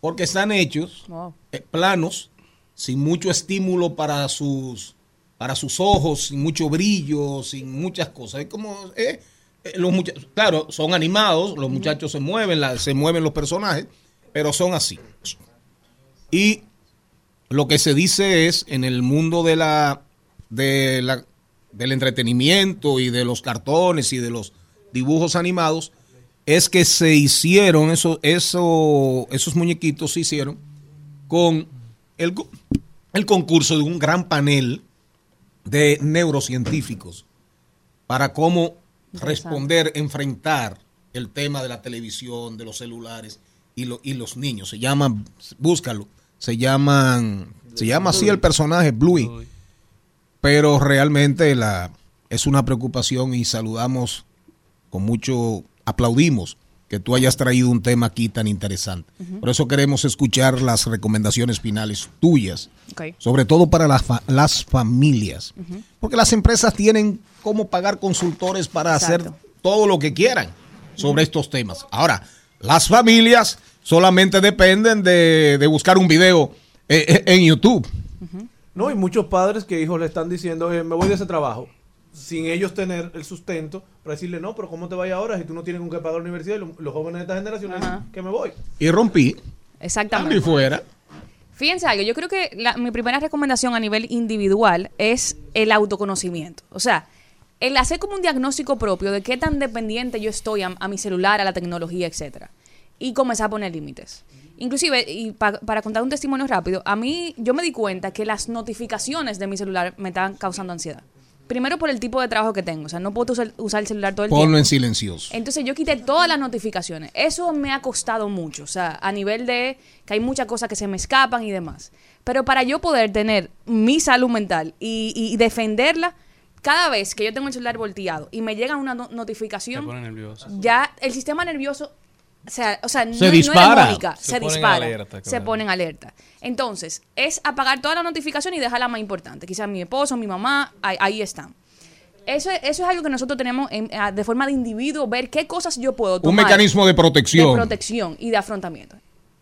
Porque están hechos eh, planos, sin mucho estímulo para sus, para sus ojos, sin mucho brillo, sin muchas cosas. Es como, eh, eh, los claro, son animados, los muchachos se mueven, la- se mueven los personajes, pero son así. Y lo que se dice es, en el mundo de la, de la, del entretenimiento y de los cartones y de los dibujos animados, es que se hicieron, eso, eso, esos muñequitos se hicieron con el, el concurso de un gran panel de neurocientíficos para cómo responder, enfrentar el tema de la televisión, de los celulares y, lo- y los niños. Se llaman, búscalo, se llaman, se llama así el personaje, Bluey. Pero realmente la, es una preocupación y saludamos con mucho, aplaudimos que tú hayas traído un tema aquí tan interesante. Por eso queremos escuchar las recomendaciones finales tuyas, sobre todo para las, fa- las familias. Porque las empresas tienen cómo pagar consultores para
Exacto.
hacer todo lo que quieran sobre estos temas. Ahora, las familias solamente dependen de, de buscar un video eh, eh, en YouTube.
No, y muchos padres que hijos le están diciendo, "Eh, me voy de ese trabajo, sin ellos tener el sustento para decirle, no, pero ¿cómo te vayas ahora si tú no tienes con qué pagar la universidad? Y lo- los, jóvenes de esta generación dicen, que me voy.
Y rompí.
Exactamente.
Y fuera.
Fíjense algo, yo creo que la- mi primera recomendación a nivel individual es el autoconocimiento. O sea, el hacer como un diagnóstico propio de qué tan dependiente yo estoy a, a mi celular, a la tecnología, etcétera. Y comenzar a poner límites. Inclusive, y pa- para contar un testimonio rápido, a mí yo me di cuenta que las notificaciones de mi celular me estaban causando ansiedad. Primero por el tipo de trabajo que tengo, o sea, no puedo usar, usar el celular todo el tiempo.
Ponlo en silencioso.
Entonces yo quité todas las notificaciones. Eso me ha costado mucho, o sea, a nivel de que hay muchas cosas que se me escapan y demás. Pero para yo poder tener mi salud mental y, y defenderla, cada vez que yo tengo el celular volteado y me llega una no- notificación, ya el sistema nervioso, o sea, o sea no,
Se
no es
dispara.
demónica,
Se
se,
pone en
dispara,
alerta,
se
claro.
pone en alerta. Entonces, es apagar toda la notificación y dejar la más importante. Quizás mi esposo, mi mamá, ahí, ahí están. Eso, es- eso es algo que nosotros tenemos en- de forma de individuo, ver qué cosas yo puedo tomar.
Un mecanismo de protección.
De protección y de afrontamiento.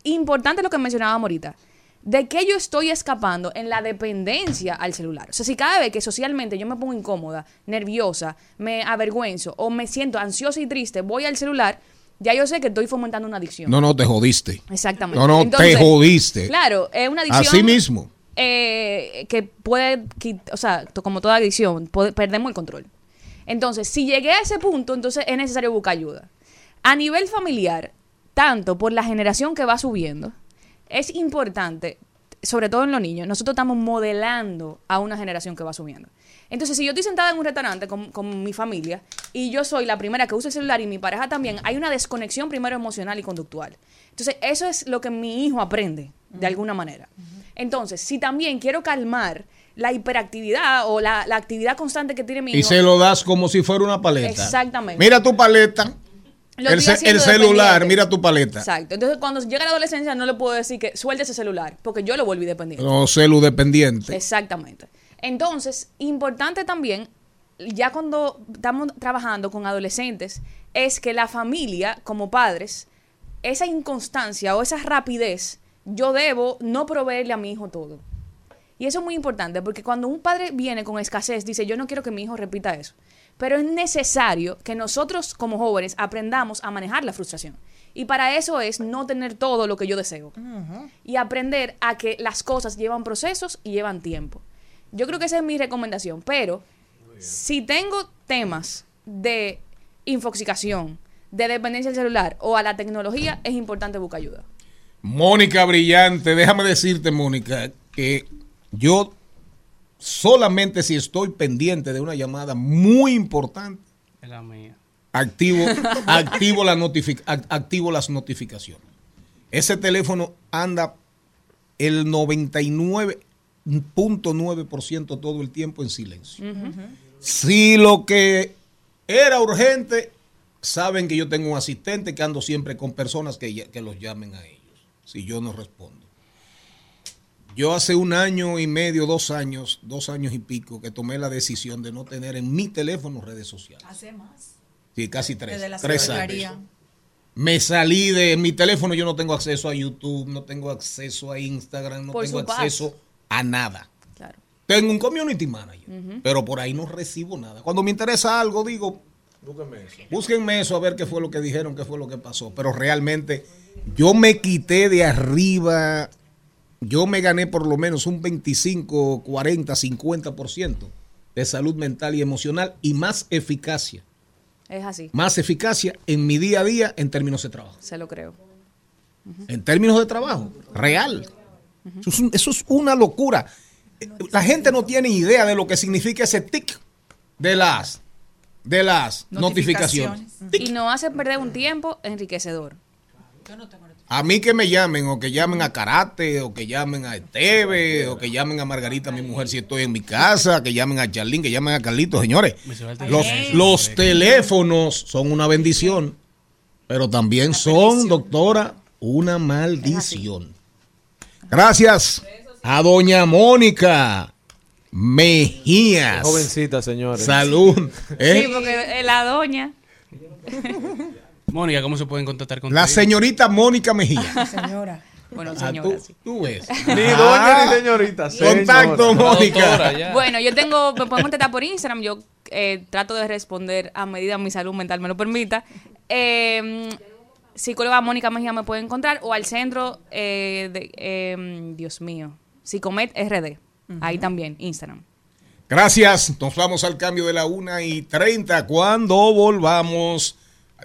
Importante lo que mencionábamos ahorita. ¿De qué yo estoy escapando en la dependencia al celular? O sea, si cada vez que socialmente yo me pongo incómoda, nerviosa, me avergüenzo o me siento ansiosa y triste, voy al celular, ya yo sé que estoy fomentando una adicción.
No, no, te jodiste.
Exactamente.
No, no,
Entonces,
te jodiste.
Claro, es una adicción.
Así mismo.
eh, que puede, quit- o sea, como toda adicción, puede- perdemos el control. Entonces, si llegué a ese punto, entonces es necesario buscar ayuda. A nivel familiar, tanto por la generación que va subiendo, es importante, sobre todo en los niños, nosotros estamos modelando a una generación que va subiendo. Entonces, si yo estoy sentada en un restaurante con, con mi familia y yo soy la primera que usa el celular y mi pareja también, hay una desconexión primero emocional y conductual. Entonces, eso es lo que mi hijo aprende, de alguna manera. Entonces, si también quiero calmar la hiperactividad o la, la actividad constante que tiene mi hijo.
Y se lo das como si fuera una paleta.
Exactamente.
Mira tu paleta.
Lo
El, celular, mira tu paleta.
Exacto. Entonces, cuando llega la adolescencia, no le puedo decir que suelte ese celular, porque yo lo volví dependiente.
No, celu dependiente.
Exactamente. Entonces, importante también, ya cuando estamos trabajando con adolescentes, es que la familia, como padres, esa inconstancia o esa rapidez, yo debo no proveerle a mi hijo todo. Y eso es muy importante, porque cuando un padre viene con escasez, dice, yo no quiero que mi hijo repita eso. Pero es necesario que nosotros como jóvenes aprendamos a manejar la frustración. Y para eso es no tener todo lo que yo deseo. Y aprender a que las cosas llevan procesos y llevan tiempo. Yo creo que esa es mi recomendación. Pero si tengo temas de infoxicación, de dependencia del celular o a la tecnología, es importante buscar ayuda.
Mónica Brillante, déjame decirte, Mónica, que yo solamente si estoy pendiente de una llamada muy importante,
Es la mía.
activo, activo, la notific- ac- activo las notificaciones. Ese teléfono anda el 99.9% todo el tiempo en silencio. Si lo que era urgente, saben que yo tengo un asistente que ando siempre con personas que, los llamen a ellos, si yo no respondo. Yo hace un año y medio, dos años, dos años y pico, que tomé la decisión de no tener en mi teléfono redes sociales.
Hace más.
Sí, casi tres.
Desde la
tres años. Me salí de mi teléfono, yo no tengo acceso a YouTube, no tengo acceso a Instagram, no
Por
tengo
paz.
A nada.
Claro.
Tengo un community manager, pero por ahí no recibo nada. Cuando me interesa algo, digo, búsquenme eso a ver qué fue lo que dijeron, qué fue lo que pasó. Pero realmente yo me quité de arriba, yo me gané por lo menos un 25, 40, 50% de salud mental y emocional y más eficacia,
Es así.
más eficacia en mi día a día en términos de trabajo.
Se lo creo.
En términos de trabajo, real. Eso es, un- eso es una locura. Eh, La gente no tiene idea de lo que significa ese tic de las, de las notificaciones.
Y nos hace perder un tiempo enriquecedor.
A mí que me llamen, o que llamen a Karate, o que llamen a Esteve, o que llamen a Margarita, mi mujer, si estoy en mi casa, que llamen a Charlín, que llamen a Carlitos, señores. Los, los teléfonos son una bendición, pero también son, doctora, una maldición. Gracias a doña Mónica Mejías.
Jovencita, señores.
Salud. ¿eh?
Sí, porque eh, la doña.
Mónica, ¿cómo se pueden contactar con
La señorita Mónica Mejía.
Señora.
Bueno,
Ah,
señora.
tú, tú ves.
Ni doña ni señorita.
Contacto,
señora.
Mónica.
Bueno, yo tengo, me pueden contactar por Instagram. Yo eh, trato de responder a medida mi salud mental me lo permita. Eh, psicóloga Mónica Mejía me puede encontrar o al centro eh, de, eh, Dios mío, Psicomet RD. Ahí también, Instagram.
Gracias. Nos vamos al cambio de la una y 30. Cuando volvamos,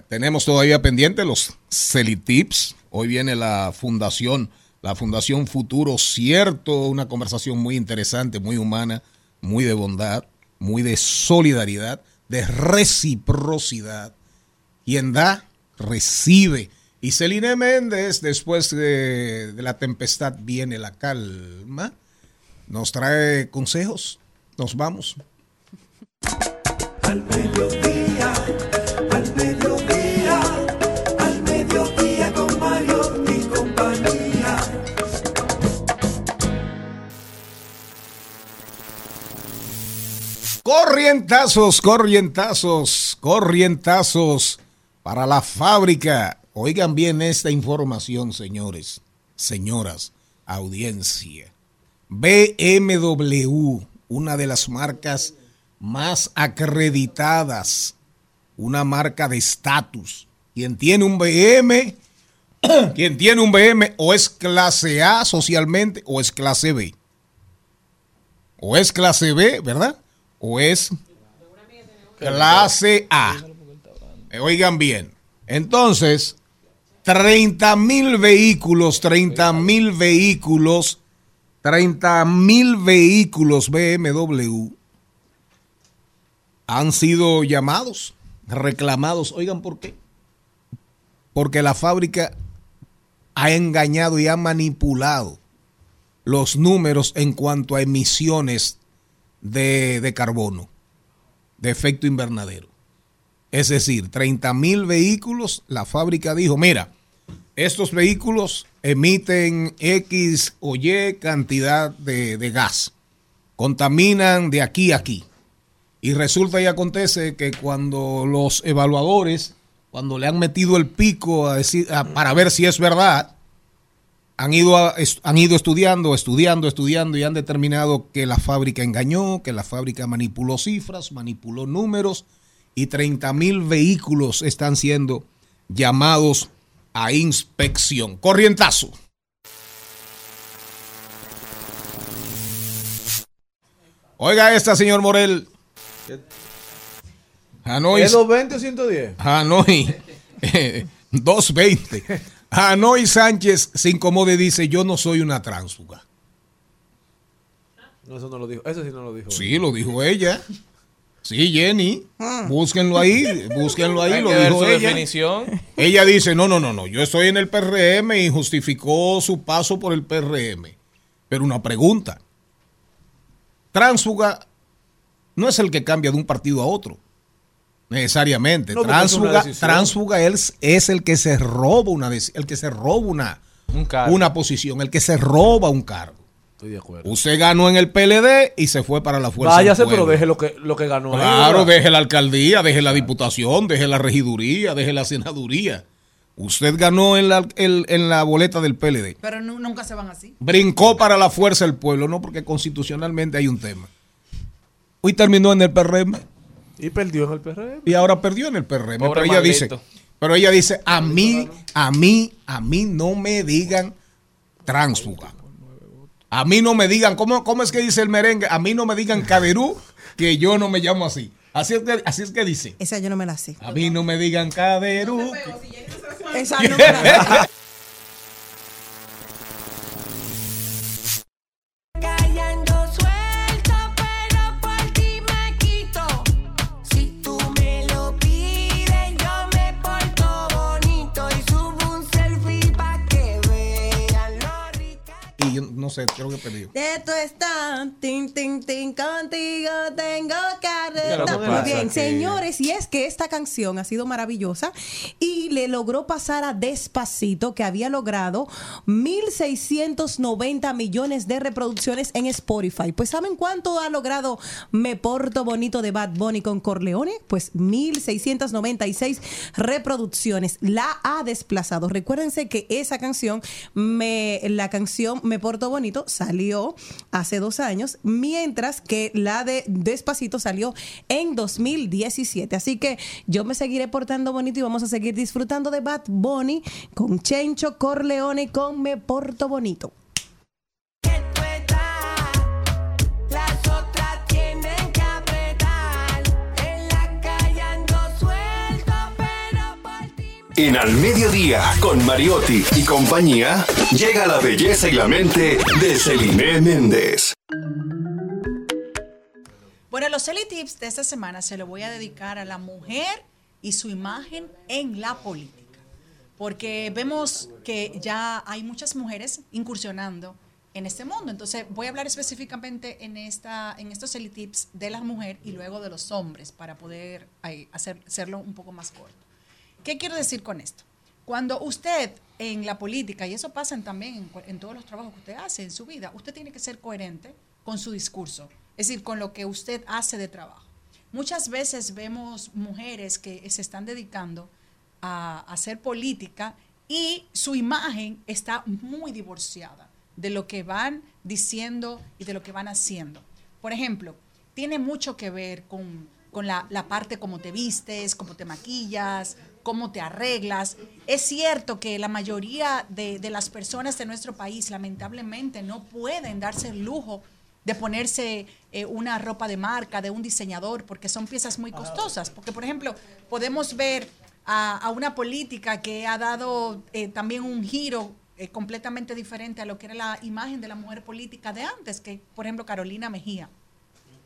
tenemos todavía pendiente los Celitips. Hoy viene la fundación, la Fundación Futuro Cierto, una conversación muy interesante, muy humana, muy de bondad, muy de solidaridad, de reciprocidad. Quien da, recibe. Y Celine Méndez, después de, de la tempestad viene la calma, nos trae consejos. Nos vamos.
Al mediodía, al mediodía, al mediodía con Mario y compañía.
Corrientazos, corrientazos, corrientazos para la fábrica. Oigan bien esta información, señores, señoras, audiencia. BMW, una de las marcas más acreditadas, una marca de estatus. Quien tiene un BM, quien tiene un BM o es clase A socialmente o es clase B. O es clase B, ¿verdad? O es clase A. Eh, Oigan bien. Entonces, 30 mil vehículos, 30 mil vehículos, 30 mil vehículos BMW han sido llamados, reclamados. Oigan, ¿por qué? Porque la fábrica ha engañado y ha manipulado los números en cuanto a emisiones de, de carbono, de efecto invernadero. Es decir, 30 mil vehículos, la fábrica dijo, mira, estos vehículos emiten X o Y cantidad de, de gas, contaminan de aquí a aquí. Y resulta y acontece que cuando los evaluadores, cuando le han metido el pico a decir, para ver si es verdad, han ido, han ido estudiando, estudiando, estudiando y han determinado que la fábrica engañó, que la fábrica manipuló cifras, manipuló números y 30 mil vehículos están siendo llamados a inspección. Corrientazo. Oiga esta, señor Morel. Hanoi,
¿Es 220 o 110?
Hanoi, eh, 220. Hanoi Sánchez se incomoda y dice, yo no soy una tránsfuga.
No, eso no lo dijo. Eso sí no lo dijo.
Sí, lo dijo ella. Sí, Jenny. Búsquenlo ahí, búsquenlo ahí,
Hay
lo
que ver
dijo
su
ella.
definición.
Ella dice, no, no, no, no, yo estoy en el PRM y justificó su paso por el PRM. Pero una pregunta. Tránsfuga no es el que cambia de un partido a otro. Necesariamente.
No, porque es
es, es el que se roba una el que se roba una, una posición, el que se roba un cargo.
Estoy de acuerdo.
Usted ganó en el PLD y se fue para la fuerza. del
Váyase, pero deje lo que, lo que ganó. ahí,
Claro, deje la alcaldía, deje la diputación, deje la regiduría, deje la senaduría. Usted ganó en la, en- en la boleta del PLD.
Pero nu- nunca se van así.
Brincó para la fuerza del pueblo, no porque constitucionalmente hay un tema. Hoy terminó en el PRM
Y perdió en el PRM.
y ahora perdió en el PRM.
Pobre
pero ella dice, pero ella dice, a mí, a mí, a mí no me digan tránsfuga. A mí no me digan, ¿cómo, ¿cómo es que dice el merengue? A mí no me digan caderú, que yo no me llamo así. Así es que, así es que dice.
Esa yo no me la sé.
A mí no me digan caderú.
Esa no me la sé.
no sé, creo que perdió.
Esto está, tin, tin, tin, contigo tengo que. Muy bien,
aquí.
señores, y es que esta canción ha sido maravillosa y le logró pasar a Despacito, que había logrado 1.690 millones de reproducciones en Spotify. Pues ¿saben cuánto ha logrado Me Porto Bonito de Bad Bunny con Corleone? Pues 1.696 reproducciones. La ha desplazado. Recuérdense que esa canción, me, la canción Me Porto Bonito salió hace dos años, mientras que la de Despacito salió en 2017. Así que yo me seguiré portando bonito y vamos a seguir disfrutando de Bad Bunny con Chencho Corleone con Me Porto Bonito.
En
Al Mediodía, con Mariotti y compañía, llega la belleza y la mente de Celine Méndez.
Bueno, los Celi Tips de esta semana se lo voy a dedicar a la mujer y su imagen en la política. Porque vemos que ya hay muchas mujeres incursionando en este mundo. Entonces, voy a hablar específicamente en, esta, en estos Celi Tips de la mujer y luego de los hombres para poder ay, hacer, hacerlo un poco más corto. ¿Qué quiero decir con esto? Cuando usted en la política, y eso pasa también en, en todos los trabajos que usted hace en su vida, usted tiene que ser coherente con su discurso, es decir, con lo que usted hace de trabajo. Muchas veces vemos mujeres que se están dedicando a hacer política y su imagen está muy divorciada de lo que van diciendo y de lo que van haciendo. Por ejemplo, tiene mucho que ver con, con la, la parte como te vistes, cómo te maquillas, cómo te arreglas. Es cierto que la mayoría de, las personas de nuestro país lamentablemente no pueden darse el lujo de ponerse eh, una ropa de marca, de un diseñador, porque son piezas muy costosas. Porque, por ejemplo, podemos ver a, a una política que ha dado eh, también un giro eh, completamente diferente a lo que era la imagen de la mujer política de antes, que, por ejemplo, Carolina Mejía.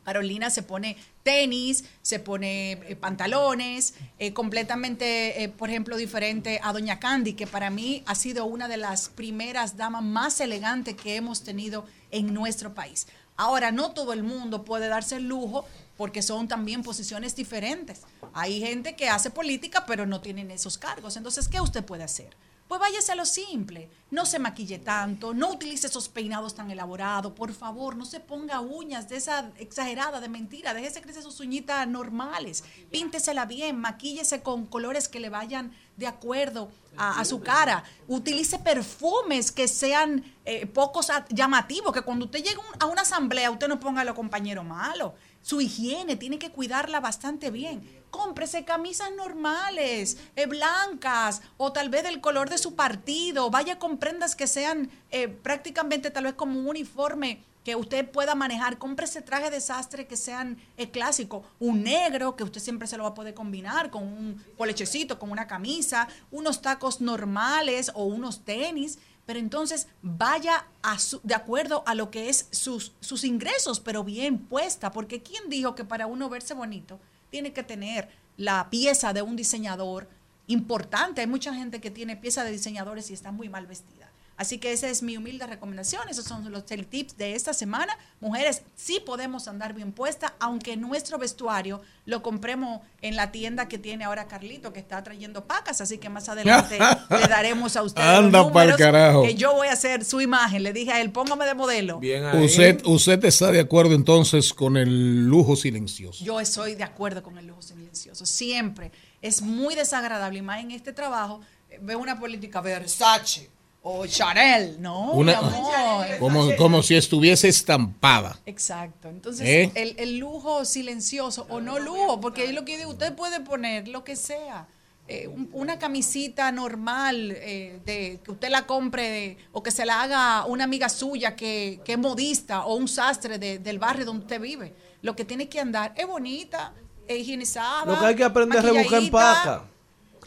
Carolina se pone tenis, se pone eh, pantalones, eh, completamente, eh, por ejemplo, diferente a Doña Candy, que para mí ha sido una de las primeras damas más elegantes que hemos tenido en nuestro país. Ahora, no todo el mundo puede darse el lujo porque son también posiciones diferentes. Hay gente que hace política, pero no tienen esos cargos. Entonces, ¿qué usted puede hacer? Pues váyase a lo simple, no se maquille tanto, no utilice esos peinados tan elaborados, por favor, no se ponga uñas de esa exagerada, de mentira, déjese crecer sus uñitas normales, píntesela bien, maquíllese con colores que le vayan de acuerdo a, su cara, utilice perfumes que sean eh, pocos llamativos, que cuando usted llegue a una asamblea usted no ponga a los compañeros malos, su higiene tiene que cuidarla bastante bien. Cómprese camisas normales, eh, blancas, o tal vez del color de su partido. Vaya con prendas que sean eh, prácticamente tal vez como un uniforme que usted pueda manejar. Cómprese traje de sastre que sean eh, clásicos. Un negro, que usted siempre se lo va a poder combinar con un polechecito, con una camisa, unos tacos normales o unos tenis. Pero entonces vaya a su- de acuerdo a lo que es sus, sus ingresos, pero bien puesta, porque ¿quién dijo que para uno verse bonito tiene que tener la pieza de un diseñador importante? Hay mucha gente que tiene pieza de diseñadores y está muy mal vestida. Así que esa es mi humilde recomendación. Esos son los el tips de esta semana. Mujeres, sí podemos andar bien puestas, aunque nuestro vestuario lo compremos en la tienda que tiene ahora Carlito, que está trayendo pacas. Así que más adelante le daremos a ustedes
Anda
los
pa'l
números
carajo.
que yo voy a hacer su imagen. Le dije a él, póngame de modelo.
Usted, usted está de acuerdo entonces con el lujo silencioso.
Yo estoy de acuerdo con el lujo silencioso. Siempre. Es muy desagradable. Y más en este trabajo, eh, veo una política Versace o Chanel. No,
Una-
mi amor.
como, como si estuviese estampada.
Exacto. Entonces,
¿Eh?
el, el lujo silencioso o no lujo, porque es lo que digo, usted puede poner lo que sea. eh, un- una camisita normal eh, de que usted la compre de- o que se la haga una amiga suya que, que es modista o un sastre de- del barrio donde usted vive. Lo que tiene que andar es bonita, es higienizada.
Lo que hay que aprender es rebuscar en paca.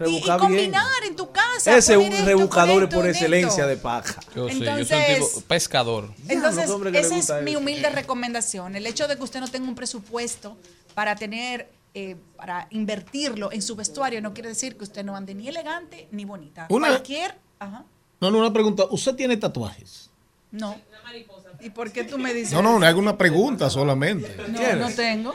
Y, y
bien.
combinar en tu casa.
Ese es un
esto, esto,
por excelencia de paja.
Yo sí, yo soy un
Entonces-
tipo pescador.
Entonces, esa es mi
eso.
humilde recomendación. El hecho de que usted no tenga un presupuesto para tener, eh, para invertirlo en su vestuario, no quiere decir que usted no ande ni elegante ni bonita.
Una-
Cualquier. Ajá.
No, no, una pregunta. ¿Usted tiene tatuajes?
No. ¿Y por qué tú me dices?
No, no, le hago una pregunta solamente.
No, no tengo.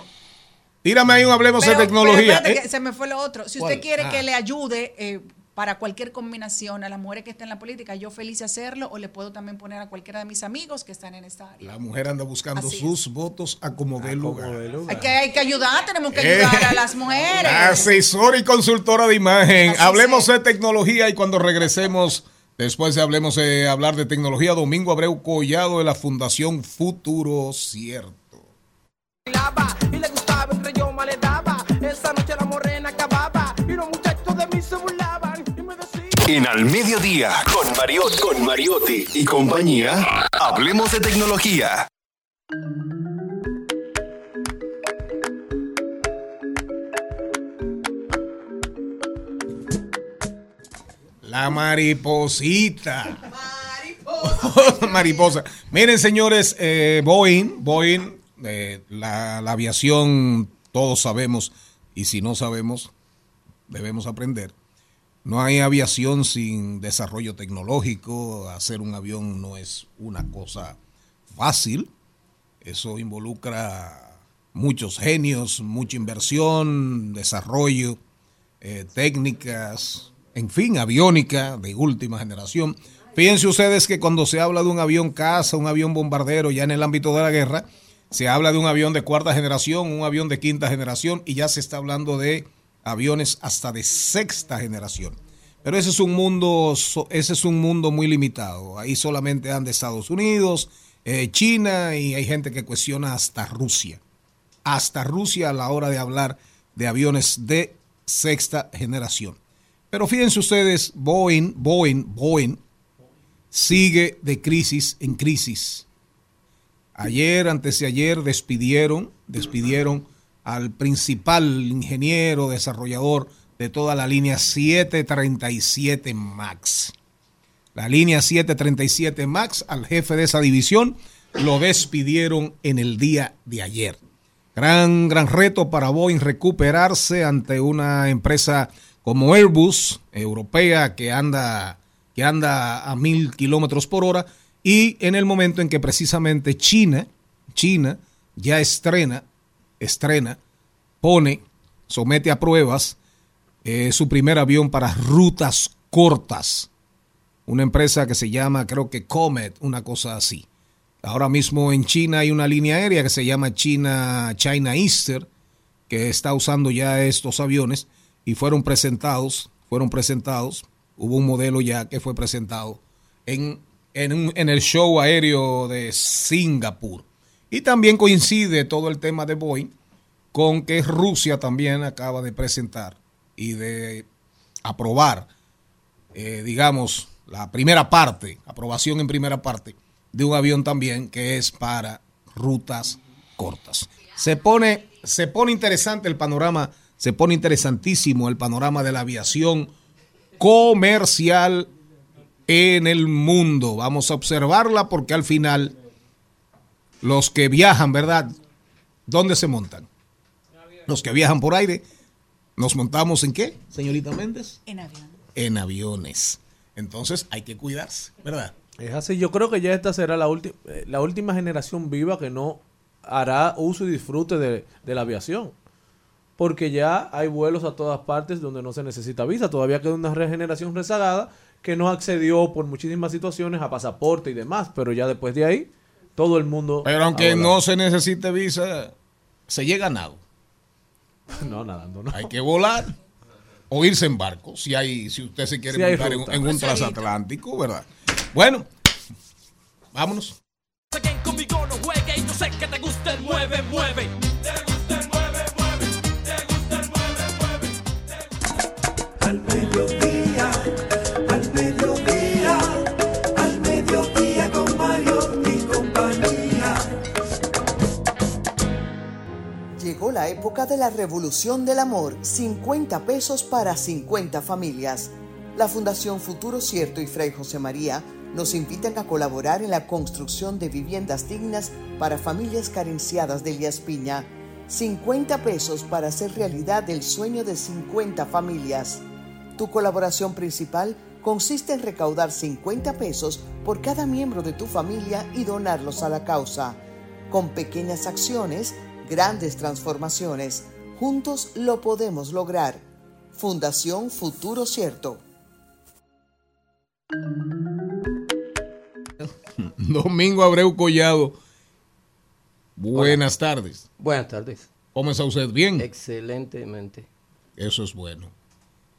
Tírame ahí un hablemos de
Pero-
tecnología.
pero espérate
¿eh?
que se me fue lo otro. Si
¿Cuál?
usted quiere
Ah.
que le ayude eh, para cualquier combinación a las mujeres que estén en la política, yo feliz de hacerlo, o le puedo también poner a cualquiera de mis amigos que están en esta área.
La mujer anda buscando
Así
sus votos a como lugar.
Hay que, hay que ayudar, tenemos que
Eh.
ayudar a las mujeres.
Asesor y consultora de imagen.
Así
Hablemos de tecnología y cuando regresemos, después de hablemos de hablar de tecnología, Domingo Abreu Collado de la Fundación Futuro Cierto.
Esa noche la morena acababa y los muchachos de mí se burlaban y me decían.
En Al Mediodía, con Mariotti, con Mariotti y compañía, hablemos de tecnología.
La mariposita. Mariposa. Miren, señores, eh, Boeing, Boeing, eh, la, la aviación, todos sabemos, y si no sabemos, debemos aprender. No hay aviación sin desarrollo tecnológico. Hacer un avión no es una cosa fácil. Eso involucra muchos genios, mucha inversión, desarrollo, eh, técnicas, en fin, aviónica de última generación. Fíjense ustedes que cuando se habla de un avión caza, un avión bombardero, ya en el ámbito de la guerra, se habla de un avión de cuarta generación, un avión de quinta generación y ya se está hablando de aviones hasta de sexta generación. Pero ese es un mundo, ese es un mundo muy limitado. Ahí solamente anda Estados Unidos, eh, China y hay gente que cuestiona hasta Rusia. Hasta Rusia a la hora de hablar de aviones de sexta generación. Pero fíjense ustedes, Boeing, Boeing, Boeing sigue de crisis en crisis. Ayer, antes de ayer, despidieron, despidieron al principal ingeniero, desarrollador de toda la línea 737 MAX. La línea 737 MAX, al jefe de esa división, lo despidieron en el día de ayer. Gran, gran reto para Boeing recuperarse ante una empresa como Airbus, europea, que anda, que anda a mil kilómetros por hora, y en el momento en que precisamente China, China ya estrena estrena, pone, somete a pruebas eh, su primer avión para rutas cortas. Una empresa que se llama, creo que Comet, una cosa así. Ahora mismo en China hay una línea aérea que se llama China, China Easter, que está usando ya estos aviones y fueron presentados, fueron presentados, hubo un modelo ya que fue presentado en, en, el show aéreo de Singapur. Y también coincide todo el tema de Boeing con que Rusia también acaba de presentar y de aprobar, eh, digamos, la primera parte, aprobación en primera parte de un avión también que es para rutas cortas. Se pone, se pone interesante el panorama, se pone interesantísimo el panorama de la aviación comercial en el mundo. Vamos a observarla porque al final los que viajan, ¿verdad? ¿Dónde se montan? Los que viajan por aire, ¿nos montamos en qué, señorita Méndez?
En avión.
En aviones. Entonces hay que cuidarse, ¿verdad?
Es así, yo creo que ya esta será la, eh, la última generación viva que no hará uso y disfrute de, de la aviación. Porque ya hay vuelos a todas partes donde no se necesita visa. Todavía queda una regeneración rezagada que no accedió por muchísimas situaciones a pasaporte y demás. Pero ya después de ahí, todo el mundo...
Pero aunque no se necesite visa, se llega nado.
No, nadando, no.
Hay que volar o irse en barco, si hay, si usted se quiere
Si
montar en,
ruta.
en un transatlántico, ¿verdad? Bueno, vámonos.
Conmigo no juegue y yo sé que te gusta el mueve, mueve. Te gusta el mueve, mueve. Te gusta el mueve, mueve.
La época de la revolución del amor. 50 pesos para 50 familias. La Fundación Futuro Cierto y Fray José María nos invitan a colaborar en la construcción de viviendas dignas para familias carenciadas de Elías Piña. 50 pesos para hacer realidad el sueño de 50 familias. Tu colaboración principal consiste en recaudar 50 pesos por cada miembro de tu familia y donarlos a la causa. Con pequeñas acciones, grandes transformaciones. Juntos lo podemos lograr. Fundación Futuro Cierto.
Domingo Abreu Collado. Buenas tardes.
Buenas tardes.
¿Cómo está usted? ¿Bien?
Excelentemente.
Eso es bueno.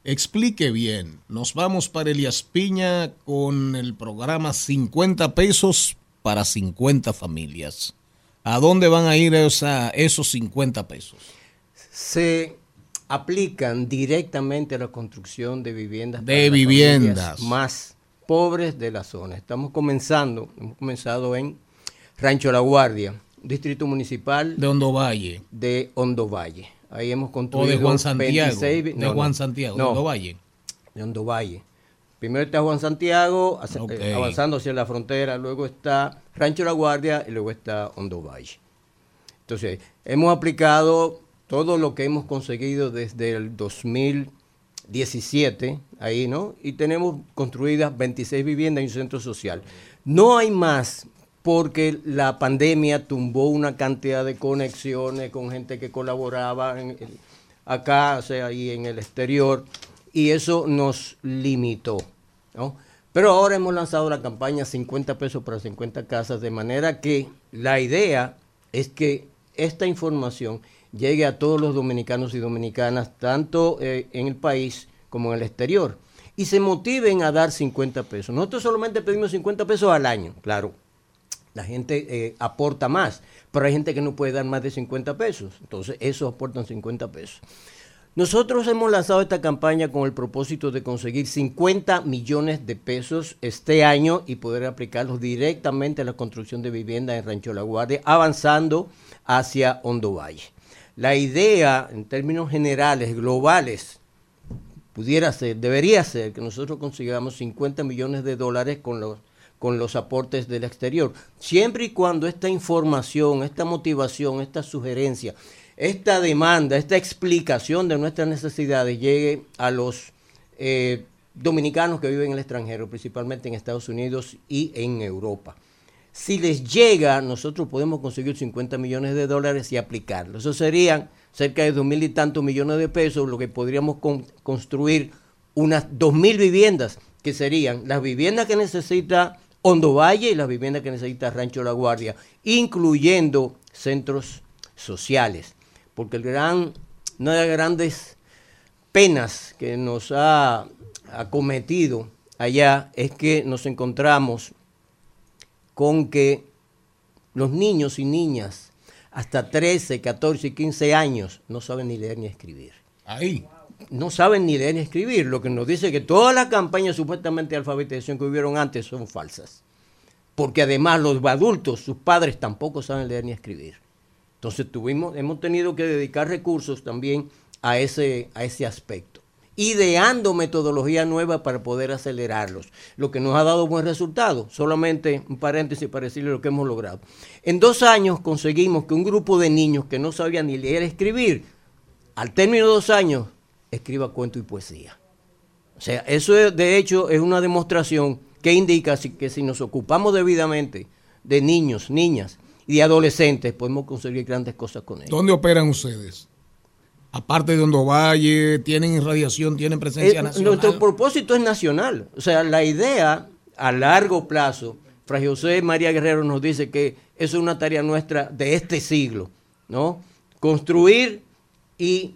Explique bien. Nos vamos para Elias Piña con el programa 50 pesos para 50 familias. ¿A dónde van a ir esa- esos 50 pesos?
Se aplican directamente a la construcción de viviendas.
De viviendas.
Más pobres de la zona. Estamos comenzando, hemos comenzado en Rancho La Guardia, distrito municipal
De Hondo Valle.
de Hondo Valle. Ahí hemos
O
construido
de Juan Santiago.
26 vi-
de
no,
Juan. Santiago.
No,
De Hondo Valle.
de Hondo Valle. Primero está Juan Santiago, eh, avanzando hacia la frontera, luego está Rancho La Guardia y luego está Hondo Valle. Entonces, hemos aplicado todo lo que hemos conseguido desde el 2017, ahí, ¿no? Y tenemos construidas 26 viviendas y un centro social. No hay más porque la pandemia tumbó una cantidad de conexiones con gente que colaboraba en acá, o sea, y en el exterior, y eso nos limitó, Pero ahora hemos lanzado la campaña 50 pesos para 50 casas, de manera que la idea es que esta información llegue a todos los dominicanos y dominicanas, tanto eh, en el país como en el exterior, y se motiven a dar 50 pesos. Nosotros solamente pedimos 50 pesos al año, claro. La gente eh, aporta más, pero hay gente que no puede dar más de 50 pesos, entonces esos aportan 50 pesos. Nosotros hemos lanzado esta campaña con el propósito de conseguir 50 millones de pesos este año y poder aplicarlos directamente a la construcción de viviendas en Rancho La Guardia, avanzando hacia Hondo Valle. La idea, en términos generales, globales, pudiera ser, debería ser que nosotros consigamos 50 millones de dólares con los con los aportes del exterior, siempre y cuando esta información, esta motivación, esta sugerencia, esta demanda, esta explicación de nuestras necesidades llegue a los eh, dominicanos que viven en el extranjero, principalmente en Estados Unidos y en Europa. Si les llega, nosotros podemos conseguir 50 millones de dólares y aplicarlo. Eso serían cerca de dos mil y tantos millones de pesos, lo que podríamos con- construir unas dos mil viviendas, que serían las viviendas que necesita Hondo Valle y las viviendas que necesita Rancho La Guardia, incluyendo centros sociales. Porque el gran, una de las grandes penas que nos ha acometido allá es que nos encontramos con que los niños y niñas hasta 13, 14 y 15 años no saben ni leer ni escribir.
Ahí.
No saben ni leer ni escribir, lo que nos dice que todas las campañas supuestamente de alfabetización que hubieron antes son falsas. Porque además los adultos, sus padres tampoco saben leer ni escribir. Entonces tuvimos, hemos tenido que dedicar recursos también a ese, a ese aspecto, ideando metodología nueva para poder acelerarlos, lo que nos ha dado buen resultado. Solamente un paréntesis para decirle lo que hemos logrado. En dos años conseguimos que un grupo de niños que no sabían ni leer ni escribir, al término de dos años, escriba cuento y poesía. O sea, eso es, de hecho es una demostración que indica que si nos ocupamos debidamente de niños, niñas y de adolescentes, podemos conseguir grandes cosas con ellos.
¿Dónde operan ustedes? Aparte de Hondo Valle, tienen irradiación, tienen presencia
Eh,
nacional.
nuestro propósito es nacional. O sea, la idea a largo plazo, Fray José María Guerrero nos dice que eso es una tarea nuestra de este siglo, ¿no? Construir y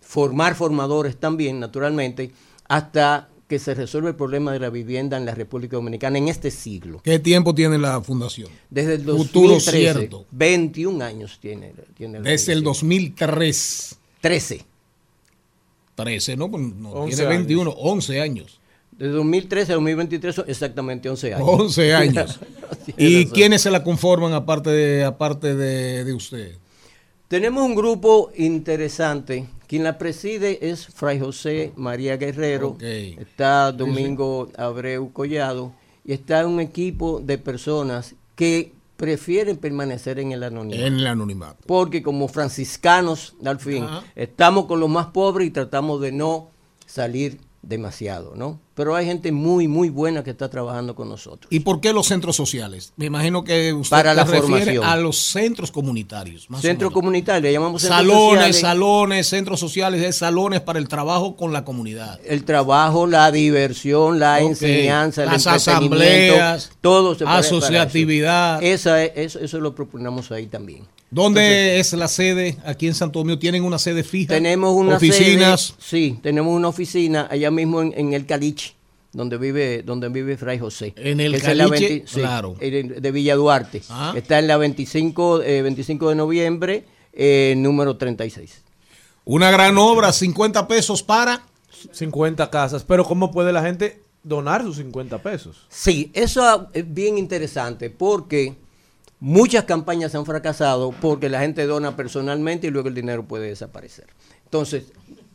formar formadores también, naturalmente, hasta que se resuelva el problema de la vivienda en la República Dominicana en este siglo.
¿Qué tiempo tiene la fundación?
Desde el
Futuro
2013,
cierto.
21 años tiene. tiene la
Desde el 2003.
13.
13, ¿no? Pues no
11
tiene 21,
años.
11 años.
De 2013 a 2023 son exactamente 11 años.
11 años. ¿Y
razón.
quiénes se la conforman aparte de, aparte de, de usted?
Tenemos un grupo interesante. Quien la preside es Fray José María Guerrero. Está Domingo Abreu Collado. Y está un equipo de personas que prefieren permanecer en el anonimato.
En el anonimato.
Porque como franciscanos, al fin,
Ajá.
estamos con los más pobres y tratamos de no salir demasiado, ¿no? Pero hay gente muy, muy buena que está trabajando con nosotros.
¿Y por qué los centros sociales? Me imagino que usted
Para la
refiere
formación.
a los centros comunitarios. más o
Centro
menos.
comunitario, llamamos centros
Salones,
sociales.
salones, centros sociales, es salones para el trabajo con la comunidad.
el trabajo, la diversión, la enseñanza,
Las asambleas,
todo se
asociatividad.
Esa es- eso, eso lo proponemos ahí también.
¿Dónde es la sede? Aquí en Santo Domingo tienen una sede fija.
Tenemos una
oficinas.
sede- sí, tenemos una oficina allá mismo en, en el Caliche, donde vive, donde vive Fray José.
En el
Que está la
Caliche,
20 sí,
claro.
en- de Villa Duarte.
Ah.
Está en la 25, eh, 25 de noviembre, eh, número 36.
Una gran obra, 50 pesos para
50 casas. Pero ¿cómo puede la gente donar sus 50 pesos?
Sí, eso es bien interesante porque muchas campañas han fracasado porque la gente dona personalmente y luego el dinero puede desaparecer. Entonces,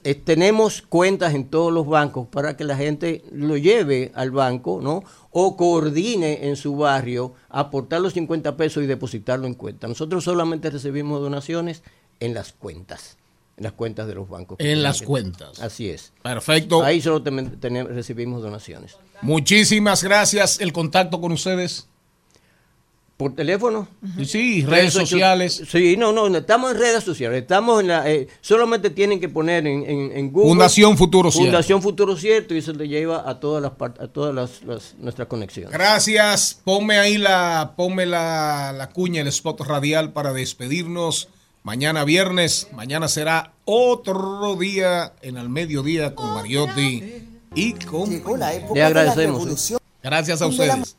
eh, tenemos cuentas en todos los bancos para que la gente lo lleve al banco, ¿no? O coordine en su barrio, aportar los 50 pesos y depositarlo en cuenta. Nosotros solamente recibimos donaciones en las cuentas, en las cuentas de los bancos.
En las cuentas.
Así es.
Perfecto.
Ahí solo recibimos donaciones.
Muchísimas gracias. El contacto con ustedes.
¿Por teléfono?
Sí, redes sociales.
Sí, no, no, estamos en redes sociales. Estamos en la. eh, solamente tienen que poner en, en, en Google.
Fundación Futuro Cierto.
Fundación Futuro Cierto y eso le lleva a todas las a todas las, las- nuestras conexiones.
Gracias. Ponme ahí la, ponme la, la cuña, el spot radial para despedirnos. Mañana viernes, mañana será otro día en el mediodía con Mariotti y con.
Le agradecemos.
Gracias a ustedes.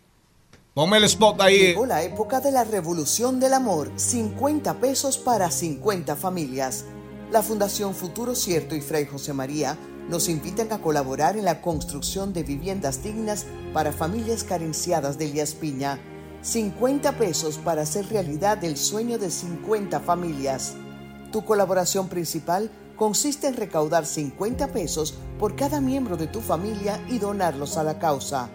Ponme el spot ahí.
Llegó la época de la revolución del amor. 50 pesos para 50 familias. La Fundación Futuro Cierto y Fray José María nos invitan a colaborar en la construcción de viviendas dignas para familias carenciadas de Elías Piña. 50 pesos para hacer realidad el sueño de 50 familias. Tu colaboración principal consiste en recaudar 50 pesos por cada miembro de tu familia y donarlos a la causa.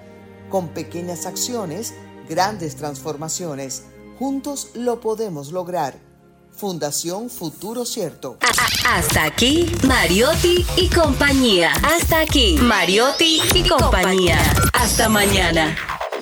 Con pequeñas acciones, grandes transformaciones. Juntos lo podemos lograr. Fundación Futuro Cierto.
Hasta aquí, Mariotti y compañía. Hasta aquí, Mariotti y compañía. Hasta mañana.